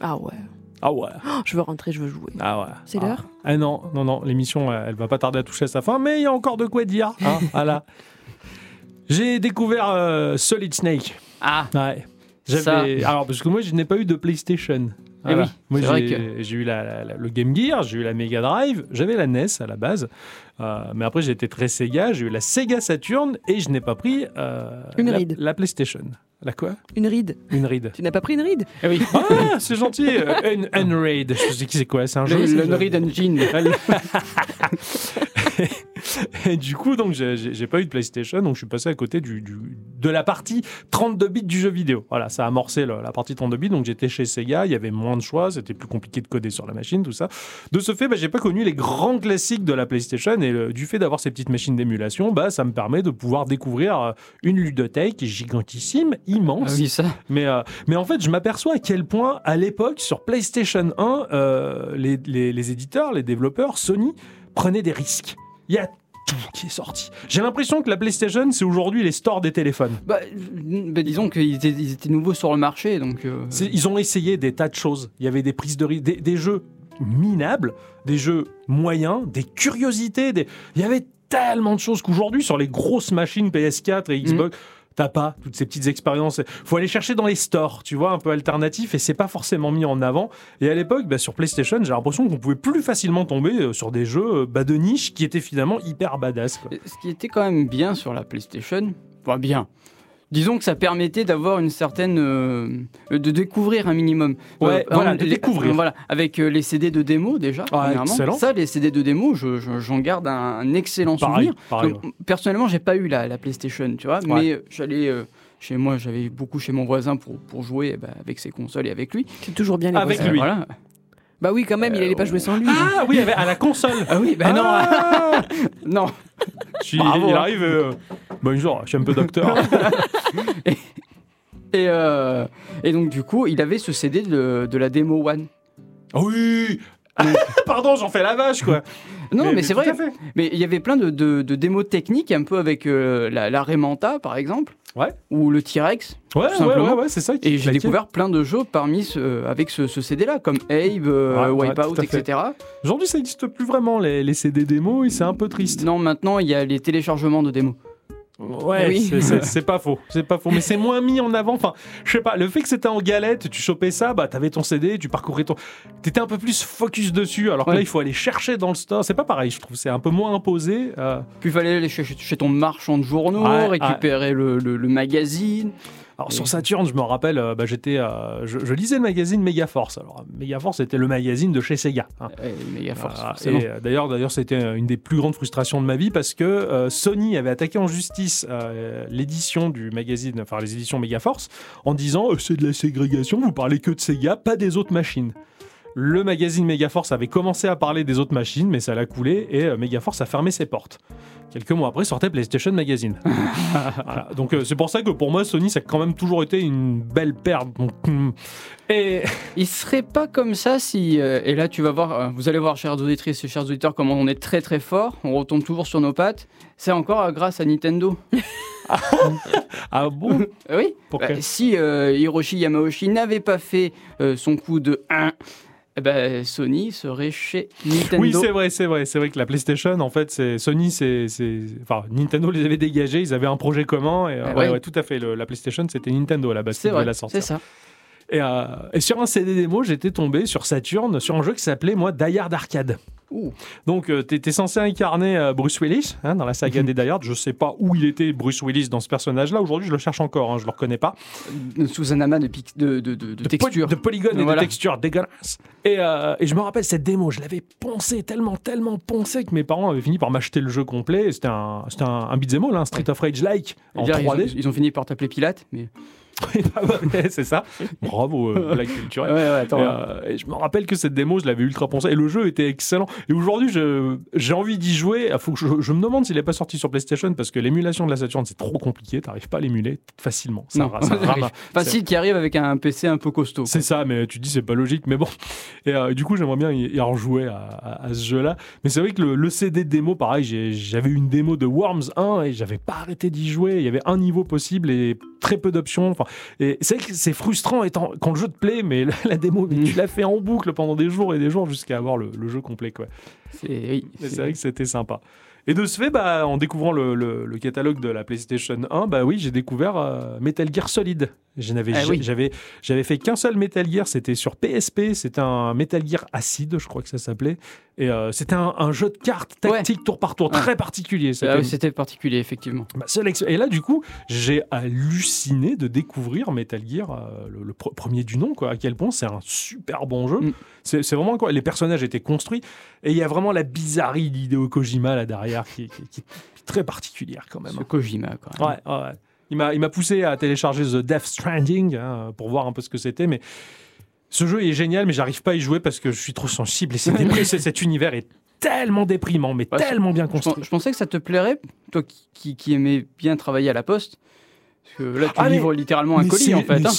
Ah ouais. Ah ouais. Oh, je veux rentrer, je veux jouer. Ah ouais. C'est Ah. l'heure Ah non, non, non. L'émission, elle, elle va pas tarder à toucher à sa fin, mais il y a encore de quoi dire. hein, voilà. J'ai découvert euh, Solid Snake. Ah, Ouais. J'avais. Alors, parce que moi, je n'ai pas eu de PlayStation. Eh oui, Moi, c'est vrai j'ai j'ai eu la- la- la- le Game Gear, j'ai eu la Mega Drive, j'avais la NES à la base. Euh, mais après, j'ai été très Sega, j'ai eu la Sega Saturn et je n'ai pas pris euh, Une ride. la PlayStation. La quoi? Une ride. Une ride. Tu n'as pas pris une ride? Eh oui. Ah, c'est gentil. euh, Une Unraid. Je sais que c'est quoi C'est un jeu Le, le Engine. Et du coup, donc, j'ai- pas eu de PlayStation, donc je suis passé à côté du, du- de la partie 32 bits du jeu vidéo. Voilà, ça a amorcé le- la partie 32 bits, donc j'étais chez Sega, il y avait moins de choix, c'était plus compliqué de coder sur la machine, tout ça. De ce fait, bah, j'ai pas connu les grands classiques de la PlayStation, et le- du fait d'avoir ces petites machines d'émulation, bah, ça me permet de pouvoir découvrir euh, une ludothèque gigantissime, immense. Ah oui, ça. Mais, euh, mais en fait, je m'aperçois à quel point, à l'époque, sur PlayStation 1, euh, les, les- les éditeurs, les développeurs, Sony, prenaient des risques. Il y a tout qui est sorti. J'ai l'impression que la PlayStation, c'est aujourd'hui les stores des téléphones. Bah, euh, bah, disons qu'ils étaient, ils étaient nouveaux sur le marché, donc. euh, Ils ont essayé des tas de choses. Il y avait des prises de risque, des, des jeux minables, des jeux moyens, des curiosités. Des... Il y avait tellement de choses qu'aujourd'hui, sur les grosses machines PS4 et Xbox, pas toutes ces petites expériences. faut aller chercher dans les stores, tu vois, un peu alternatif, et c'est pas forcément mis en avant. Et à l'époque, bah, sur PlayStation, j'ai l'impression qu'on pouvait plus facilement tomber euh, sur des jeux euh, bah, de niche qui étaient finalement hyper badass. Ce qui était quand même bien sur la PlayStation, pas bien. Disons que ça permettait d'avoir une certaine. euh, de découvrir un minimum. Ouais, voilà, exemple, de les- découvrir. Voilà, avec euh, les CD de démo déjà. premièrement. excellent. Ça, les CD de démo, je- je- j'en garde un, un excellent Pareil, souvenir. pareil. Donc, personnellement, j'ai pas eu la, la PlayStation, tu vois, mais euh, j'allais. euh, chez moi, j'avais beaucoup chez mon voisin pour, pour jouer eh ben, avec ses consoles et avec lui. C'est toujours bien les Avec voisins. lui. voilà. Bah oui, quand même, il allait pas jouer sans lui. Ah oui, à la console. Ah oui, ben Ah non, non. Je suis- Bravo, il arrive. euh, Bonjour, je suis un peu docteur. Et, euh, et donc, du coup, il avait ce CD de, de la démo One. Ah oui Pardon, j'en fais la vache, quoi. Non, mais, c'est tout vrai. Mais il y avait plein de, de- de démos techniques, un peu avec euh, la, la Remanta, par exemple. Ouais. Ou le T-Rex. Ouais, Tout ouais, simplement. ouais, ouais, c'est ça. qui Et j'ai découvert plein de jeux parmi ce, avec ce, ce CD-là, comme Abe, euh, Wipeout, etc. Aujourd'hui, ça n'existe plus vraiment, les, les CD démos, et c'est un peu triste. Non, maintenant, il y a les téléchargements de démos. Ouais, Oui. c'est- pas faux. C'est pas faux, mais c'est moins mis en avant. Enfin, je sais pas, le fait que c'était en galette, tu chopais ça, bah t'avais ton CD, tu parcourais ton. T'étais un peu plus focus dessus, alors que Ouais. là, il faut aller chercher dans le store. C'est pas pareil, je trouve. C'est un peu moins imposé. euh. Puis il fallait aller chez, chez ton marchand de journaux, Ouais, récupérer Le, le- le magazine. Alors sur Saturn, je me rappelle, euh, bah, j'étais, euh, je, je lisais le magazine Megaforce. Alors Megaforce, c'était le magazine de chez Sega. hein. Euh. Et euh, d'ailleurs, d'ailleurs, c'était euh, une des plus grandes frustrations de ma vie parce que euh, Sony avait attaqué en justice euh, l'édition du magazine, enfin les éditions Megaforce, en disant euh, c'est de la ségrégation, vous parlez que de Sega, pas des autres machines. Le magazine Megaforce avait commencé à parler des autres machines, mais ça l'a coulé et euh, Megaforce a fermé ses portes. Quelques mois après sortait PlayStation Magazine. Voilà. Donc euh, c'est pour ça que pour moi Sony ça a quand même toujours été une belle perte. Hum. et Il serait pas comme ça si. euh, et là, tu vas voir, euh, vous allez voir, chers auditrices et chers auditeurs, comment on est très très fort. On retombe toujours sur nos pattes. C'est encore grâce à Nintendo. ah bon? Oui. Bah, si Hiroshi Yamauchi n'avait pas fait son coup de 1, eh ben, Sony serait chez Nintendo. Oui, c'est vrai, c'est vrai. C'est vrai que la PlayStation, en fait, c'est Sony, c'est, c'est- enfin, Nintendo les avait dégagés. Ils avaient un projet commun. Et, euh, Ah ouais, ouais. ouais, tout à fait. Le- la PlayStation, c'était Nintendo à la base qui c'est devait la c'est sortir. ça. Et, euh, et sur un CD démo, j'étais tombé sur Saturn sur un jeu qui s'appelait moi Die Hard Arcade. Ouh. Donc, tu étais censé incarner euh, Bruce Willis hein, dans la saga Mhm. des Die Hard. Je sais pas où il était, Bruce Willis, dans ce personnage-là. Aujourd'hui, je le cherche encore. Hein, je le reconnais pas. Sous un amas de, de, de, de, textures. de polygones et Voilà. de textures dégueulasses. Et, euh, et je me rappelle cette démo, je l'avais poncé tellement, tellement poncé que mes parents avaient fini par m'acheter le jeu complet. Et C'était un, un, un beat'em all, un Street of Rage-like en Je veux dire, 3D. Ils ont, ils ont fini par t'appeler Pilate, mais. Ah c'est ça. Bravo, euh, Ouais, Et, attends. euh, et je me rappelle que cette démo, je l'avais ultra poncé et le jeu était excellent. Et aujourd'hui, j'ai envie d'y jouer. Il Faut que je, je me demande s'il n'est pas sorti sur PlayStation parce que l'émulation de la Saturn, c'est trop compliqué. T'arrives pas à l'émuler facilement. Ça. Facile qui arrive avec un PC un peu costaud. C'est ça, mais tu dis c'est pas logique, mais bon. Et euh, du coup, j'aimerais bien y, y rejouer à, à- à ce jeu-là. Mais c'est vrai que le, le CD de démo, pareil, j'avais une démo de Worms 1 et j'avais pas arrêté d'y jouer. Il y avait un niveau possible et très peu d'options. Enfin, et c'est vrai que c'est frustrant étant, quand le jeu te plaît, mais la, la démo, tu l'as fait en boucle pendant des jours et des jours jusqu'à avoir le, le jeu complet. Quoi. C'est oui, vrai que c'était sympa. Et de ce fait, bah, en découvrant le, le- le catalogue de la PlayStation 1, bah oui, j'ai découvert euh, Metal Gear Solid. Je n'avais Ah oui. j'avais, j'avais fait qu'un seul Metal Gear, c'était sur PSP, c'était un Metal Gear Acid, je crois que ça s'appelait. Et euh, c'était un, un jeu de cartes tactique tour par tour, Ouais. très particulier. Ah C'était oui, C'était particulier, effectivement. ma seule ex- Et là, du coup, j'ai halluciné de découvrir Metal Gear, euh, le, le pre- premier du nom, quoi. À quel point c'est un super bon jeu. Mm. C'est c'est vraiment quoi. Les personnages étaient construits et il y a vraiment la bizarrerie d'Hideo Kojima là derrière qui, qui- qui est très particulière quand même. Ce Kojima, quoi. Ouais, ouais, ouais. Il m'a, poussé à télécharger The Death Stranding hein, pour voir un peu ce que c'était, mais ce jeu est génial, mais j'arrive pas à y jouer parce que je suis trop sensible et c'est cet univers est tellement déprimant, mais Ouais, tellement bien Je, construit. je pensais que ça te plairait, toi qui, qui, qui aimais bien travailler à la poste. Parce que là, tu Ah, mais- livres littéralement un colis, en fait. hein.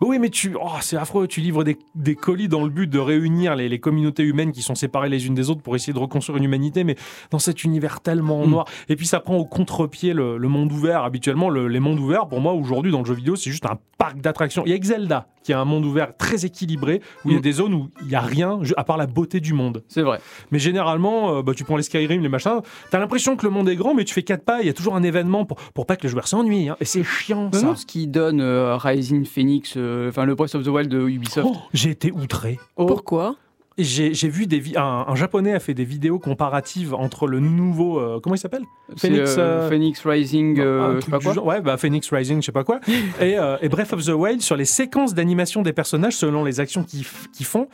Bah oui, mais tu, oh, c'est affreux. Tu livres des, des colis dans le but de réunir les, les communautés humaines qui sont séparées les unes des autres pour essayer de reconstruire une humanité, mais dans cet univers tellement Mm. noir. Et puis ça prend au contre-pied le, le monde ouvert. Habituellement, le- les mondes ouverts, pour moi, aujourd'hui, dans le jeu vidéo, c'est juste un parc d'attractions. Il y a Zelda qui a un monde ouvert très équilibré où il y a Mm. des zones où il y a rien à part la beauté du monde. C'est vrai. Mais généralement, euh, bah, tu prends les Skyrim, les machins, t'as l'impression que le monde est grand, mais tu fais quatre pas. Il y a toujours un événement pour, pour pas que le joueur s'ennuie. hein. Et c'est chiant, ça. demande ce qui donne euh, Rising Phoenix, euh, enfin le Breath of the Wild de Ubisoft. Oh, j'ai été outré. Oh, Pourquoi? J'ai vu des vi- un, un japonais a fait des vidéos comparatives entre le nouveau euh, comment il s'appelle? Phoenix, euh, euh, Phoenix Rising, euh, je sais pas quoi. genre. ouais bah Phoenix Rising je sais pas quoi et, euh, et Breath of the Wild sur les séquences d'animation des personnages selon les actions qu'ils qu'ils font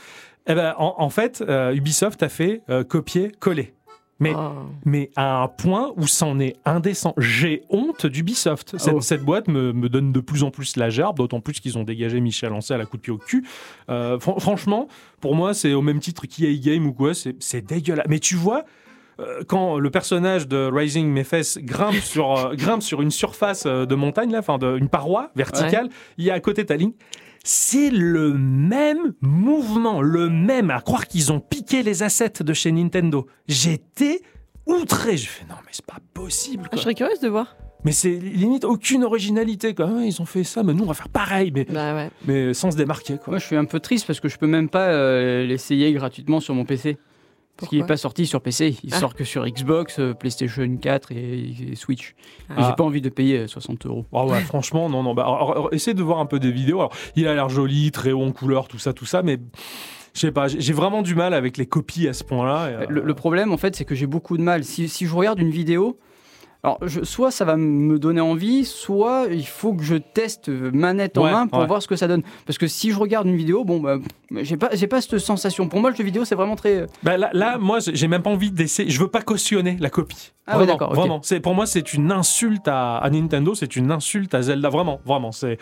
eh ben, en, en fait euh, Ubisoft a fait euh, copier coller mais Ah. mais à un point où c'en est indécent. J'ai honte d'Ubisoft. Cette, Oh. cette boîte me, me donne de plus en plus la gerbe, d'autant plus qu'ils ont dégagé Michel Ancel à coup de pied au cul. Euh, fran- franchement, pour moi, c'est au même titre qu'EA Game ou quoi, c'est c'est dégueulasse. Mais tu vois, quand le personnage de Rising Mephes grimpe sur, euh, grimpe sur une surface euh, de montagne, là, enfin de- une paroi verticale, il y a à côté ta ligne. C'est le même mouvement, le même, à croire qu'ils ont piqué les assets de chez Nintendo. J'étais outré. Je fais non, mais c'est pas possible. Ah, quoi. Je serais curieuse de voir. Mais c'est limite aucune originalité. Quoi. Ils ont fait ça, mais nous on va faire pareil, mais, Bah ouais. mais sans se démarquer. Quoi. Moi, je suis un peu triste parce que je peux même pas euh, l'essayer gratuitement sur mon PC. Parce qu'il n'est pas sorti sur PC, il Ah. sort que sur Xbox, euh, PlayStation 4 et, et Switch. Et Ah. J'ai pas envie de payer euh, 60 euros. Ah ouais, franchement, non, non. Bah, alors, alors, essayez de voir un peu des vidéos. Alors, il a l'air joli, très haut en couleur, tout ça, tout ça, mais je sais pas, j'ai j'ai vraiment du mal avec les copies à ce point-là. euh, Le, le problème, en fait, c'est que j'ai beaucoup de mal. Si, si je regarde une vidéo, alors je- soit ça va me donner envie, soit il faut que je teste euh, manette en Ouais, main pour ouais. voir ce que ça donne. Parce que si je regarde une vidéo, bon, bah, j'ai pas, j'ai pas cette sensation. Pour moi, le jeu vidéo, c'est vraiment très. euh, Bah, là, là, moi, j'ai même pas envie d'essayer. Je veux pas cautionner la copie. Ah ouais, vraiment, d'accord, ok. vraiment. C'est pour moi, c'est une insulte à, à Nintendo, c'est une insulte à Zelda. Vraiment, vraiment. C'est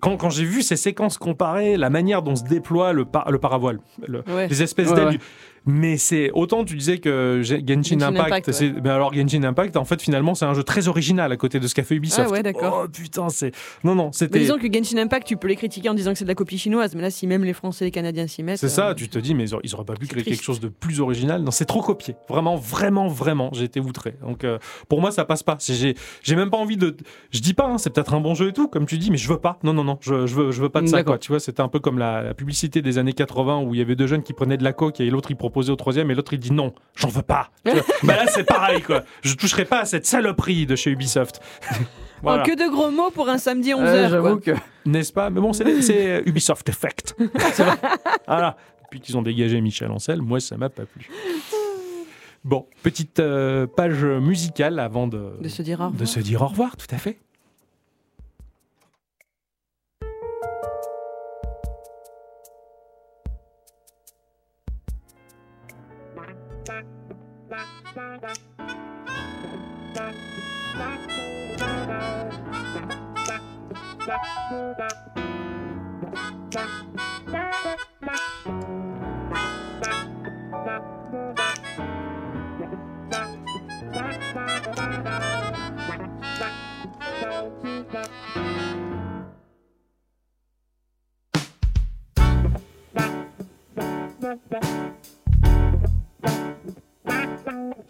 quand, quand j'ai vu ces séquences comparées, la manière dont se déploie le, par- le paravoile, le- Ouais. les espèces Ouais, d'ailes. ouais. Mais c'est autant tu disais que Gen- Genshin, Genshin Impact, Impact, ouais. mais alors Genshin Impact en fait finalement c'est un jeu très original à côté de ce qu'a fait Ubisoft. Ah ouais, d'accord. Oh putain, c'est non non, Mais c'était disons que Genshin Impact, tu peux les critiquer en disant que c'est de la copie chinoise, mais là, si même les Français et les Canadiens s'y mettent. C'est ça, euh, tu te dis, mais ils auraient, pas pu créer quelque chose de plus original. Non, c'est trop copié. Vraiment, vraiment, vraiment, j'ai été outré. Donc, euh, pour moi, ça passe pas. J'ai, j'ai même pas envie de. Je dis pas, hein, c'est peut-être un bon jeu et tout, comme tu dis, mais je veux pas. non, non, non, je, je, veux, je veux pas de ça. Quoi. Tu vois, c'était un peu comme la, la publicité des années 80 où il y avait deux jeunes qui prenaient de la coke et l'autre il proposait au troisième et l'autre il dit non, j'en veux pas. Bah là, c'est pareil, quoi. Je toucherai pas à cette saloperie de chez Ubisoft. Voilà. Oh, que de gros mots pour un samedi 11h. Euh, J'avoue que. N'est-ce pas? Mais bon, c'est Ubisoft Effect. voilà. Depuis qu'ils ont dégagé Michel Ancel, moi, ça m'a pas plu. Bon, petite euh, page musicale avant de, De se dire au de revoir. se dire au revoir, tout à fait. Bye. Le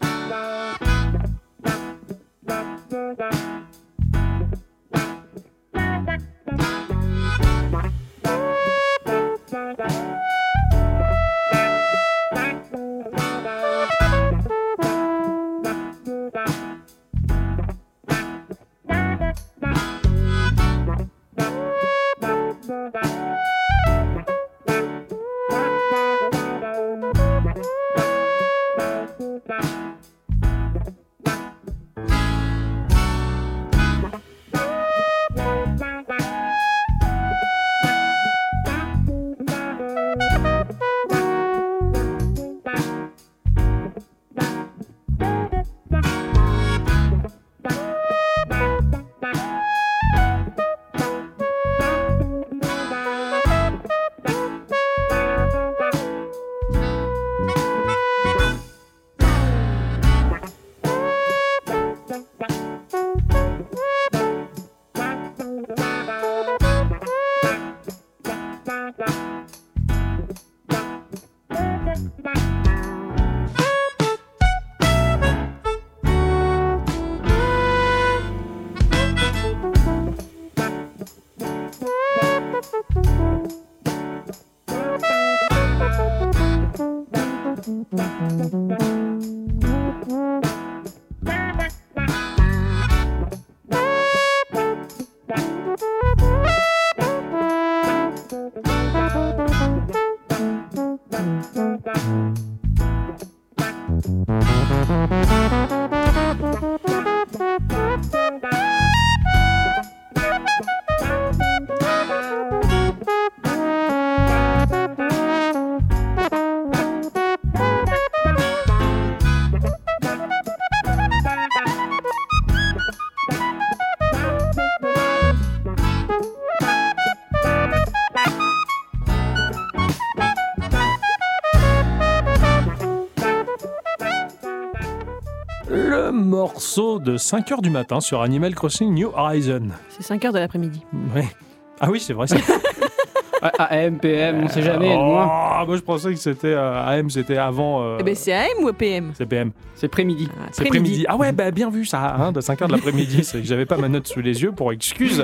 de 5h du matin sur Animal Crossing New Horizon. C'est 5 heures de l'après-midi. Ouais. Ah oui, c'est vrai. ça. Ah, AM, PM, on sait jamais, Oh, loin. moi je pensais que c'était euh, AM, c'était avant. euh, Eh ben, c'est AM ou PM c'est PM. C'est pré-midi. Ah, C'est après-midi. après-midi. Ah ouais, bah, bien vu ça, hein, de 5h de l'après-midi. c'est que j'avais pas ma note sous les yeux pour excuse.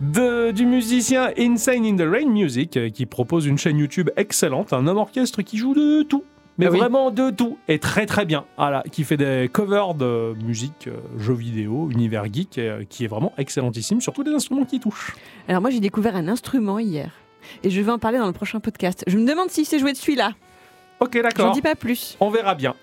De, du musicien Insane in the Rain Music euh, qui propose une chaîne YouTube excellente, un homme orchestre qui joue de tout. Mais Ah oui. vraiment de tout, et très très bien. Voilà, qui fait des covers de musique, euh, jeux vidéo, univers geek, euh, qui est vraiment excellentissime sur tous les instruments qui touchent. Alors moi j'ai découvert un instrument hier. Et je vais en parler dans le prochain podcast. Je me demande si c'est joué de celui-là. Ok, d'accord. dis pas plus. On verra bien.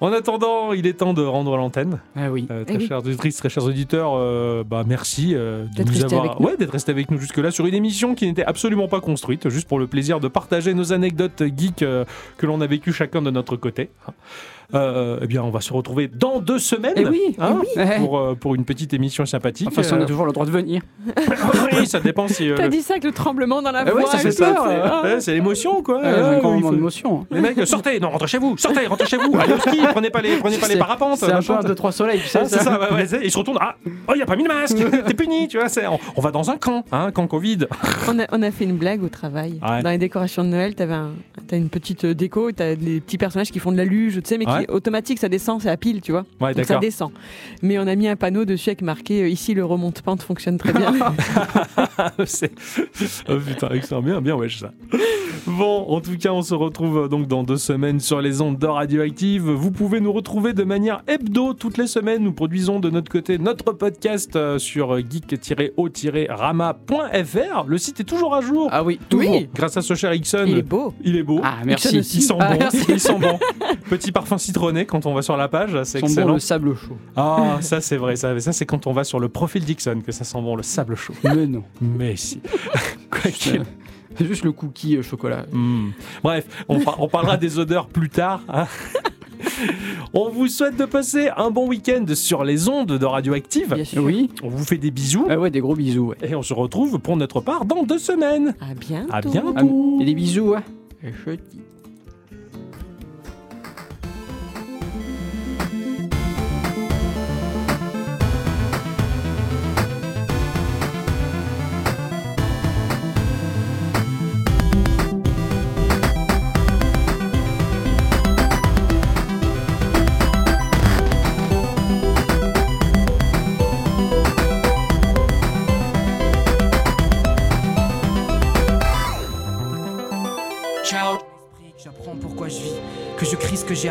En attendant, il est temps de rendre l'antenne. Ah oui. Euh, Eh très oui. chères auditrices, très chers auditeurs, euh, bah merci euh, de D'être avoir, avec nous. ouais, d'être restés avec nous jusque-là sur une émission qui n'était absolument pas construite, juste pour le plaisir de partager nos anecdotes geeks euh, que l'on a vécues chacun de notre côté. Euh, eh bien, on va se retrouver dans deux semaines. Eh oui, hein, eh oui. Pour, euh, pour une petite émission sympathique. Enfin, si on Euh, a toujours le droit de venir. oui, ça dépend si. euh, T'as le- dit ça avec le tremblement dans la ouais, voix. ça fait et tout, peur, c'est- euh. Ouais, c'est l'émotion, quoi. Ah, Euh, un moment faut- d'émotion. hein. Les mecs, sortez, non, rentrez chez vous, sortez, rentrez chez vous, allez au ski. prenez pas les, prenez pas les C'est- parapentes. C'est un peu machin. un 2-3 soleil, tu sais. Ah, c'est ça, ouais, ouais, c'est- il se retourne. Ah, oh, il a pas mis le masque. T'es puni, tu vois. c'est- On, on va dans un camp, hein, camp Covid. On a, on a fait une blague au travail. Ouais. Dans les décorations de Noël, t'avais un- t'as une petite euh, déco, t'as des petits personnages qui font de la luge, tu sais, mais Ouais. automatique, ça descend, c'est à pile, tu vois. Ouais, Donc ça descend. Mais on a mis un panneau dessus avec marqué euh, ici le remonte-pente fonctionne très bien. Oh putain, excellent, bien, bien, wesh ça. Bon, en tout cas, on se retrouve euh, donc dans deux semaines sur les ondes de Radioactive. Vous pouvez nous retrouver de manière hebdo toutes les semaines. Nous produisons de notre côté notre podcast euh, sur geek-o-rama.fr. Le site est toujours à jour. Ah oui, toujours. Oui. Grâce à ce cher Ixon. Il est beau. Il est beau. Ah, Il merci. sent Ah, bon. merci. Il sent bon. Petit parfum citronné quand on va sur la page, c'est excellent. le sable chaud. Ah, ça c'est vrai. Ça, ça c'est quand on va sur le profil Dixon que ça sent bon, le sable chaud. Mais non. Mais si. Quoi qu'il C'est juste le cookie euh, chocolat. Hmm. Bref, on, par- on parlera des odeurs plus tard. hein. on vous souhaite de passer un bon week-end sur les ondes de Radioactive. Bien sûr. Oui. On vous fait des bisous. Ah ouais, des gros bisous. Ouais. Et on se retrouve pour notre part dans deux semaines. À bientôt. À bientôt. Ah, et des bisous, ouais. Je que j'ai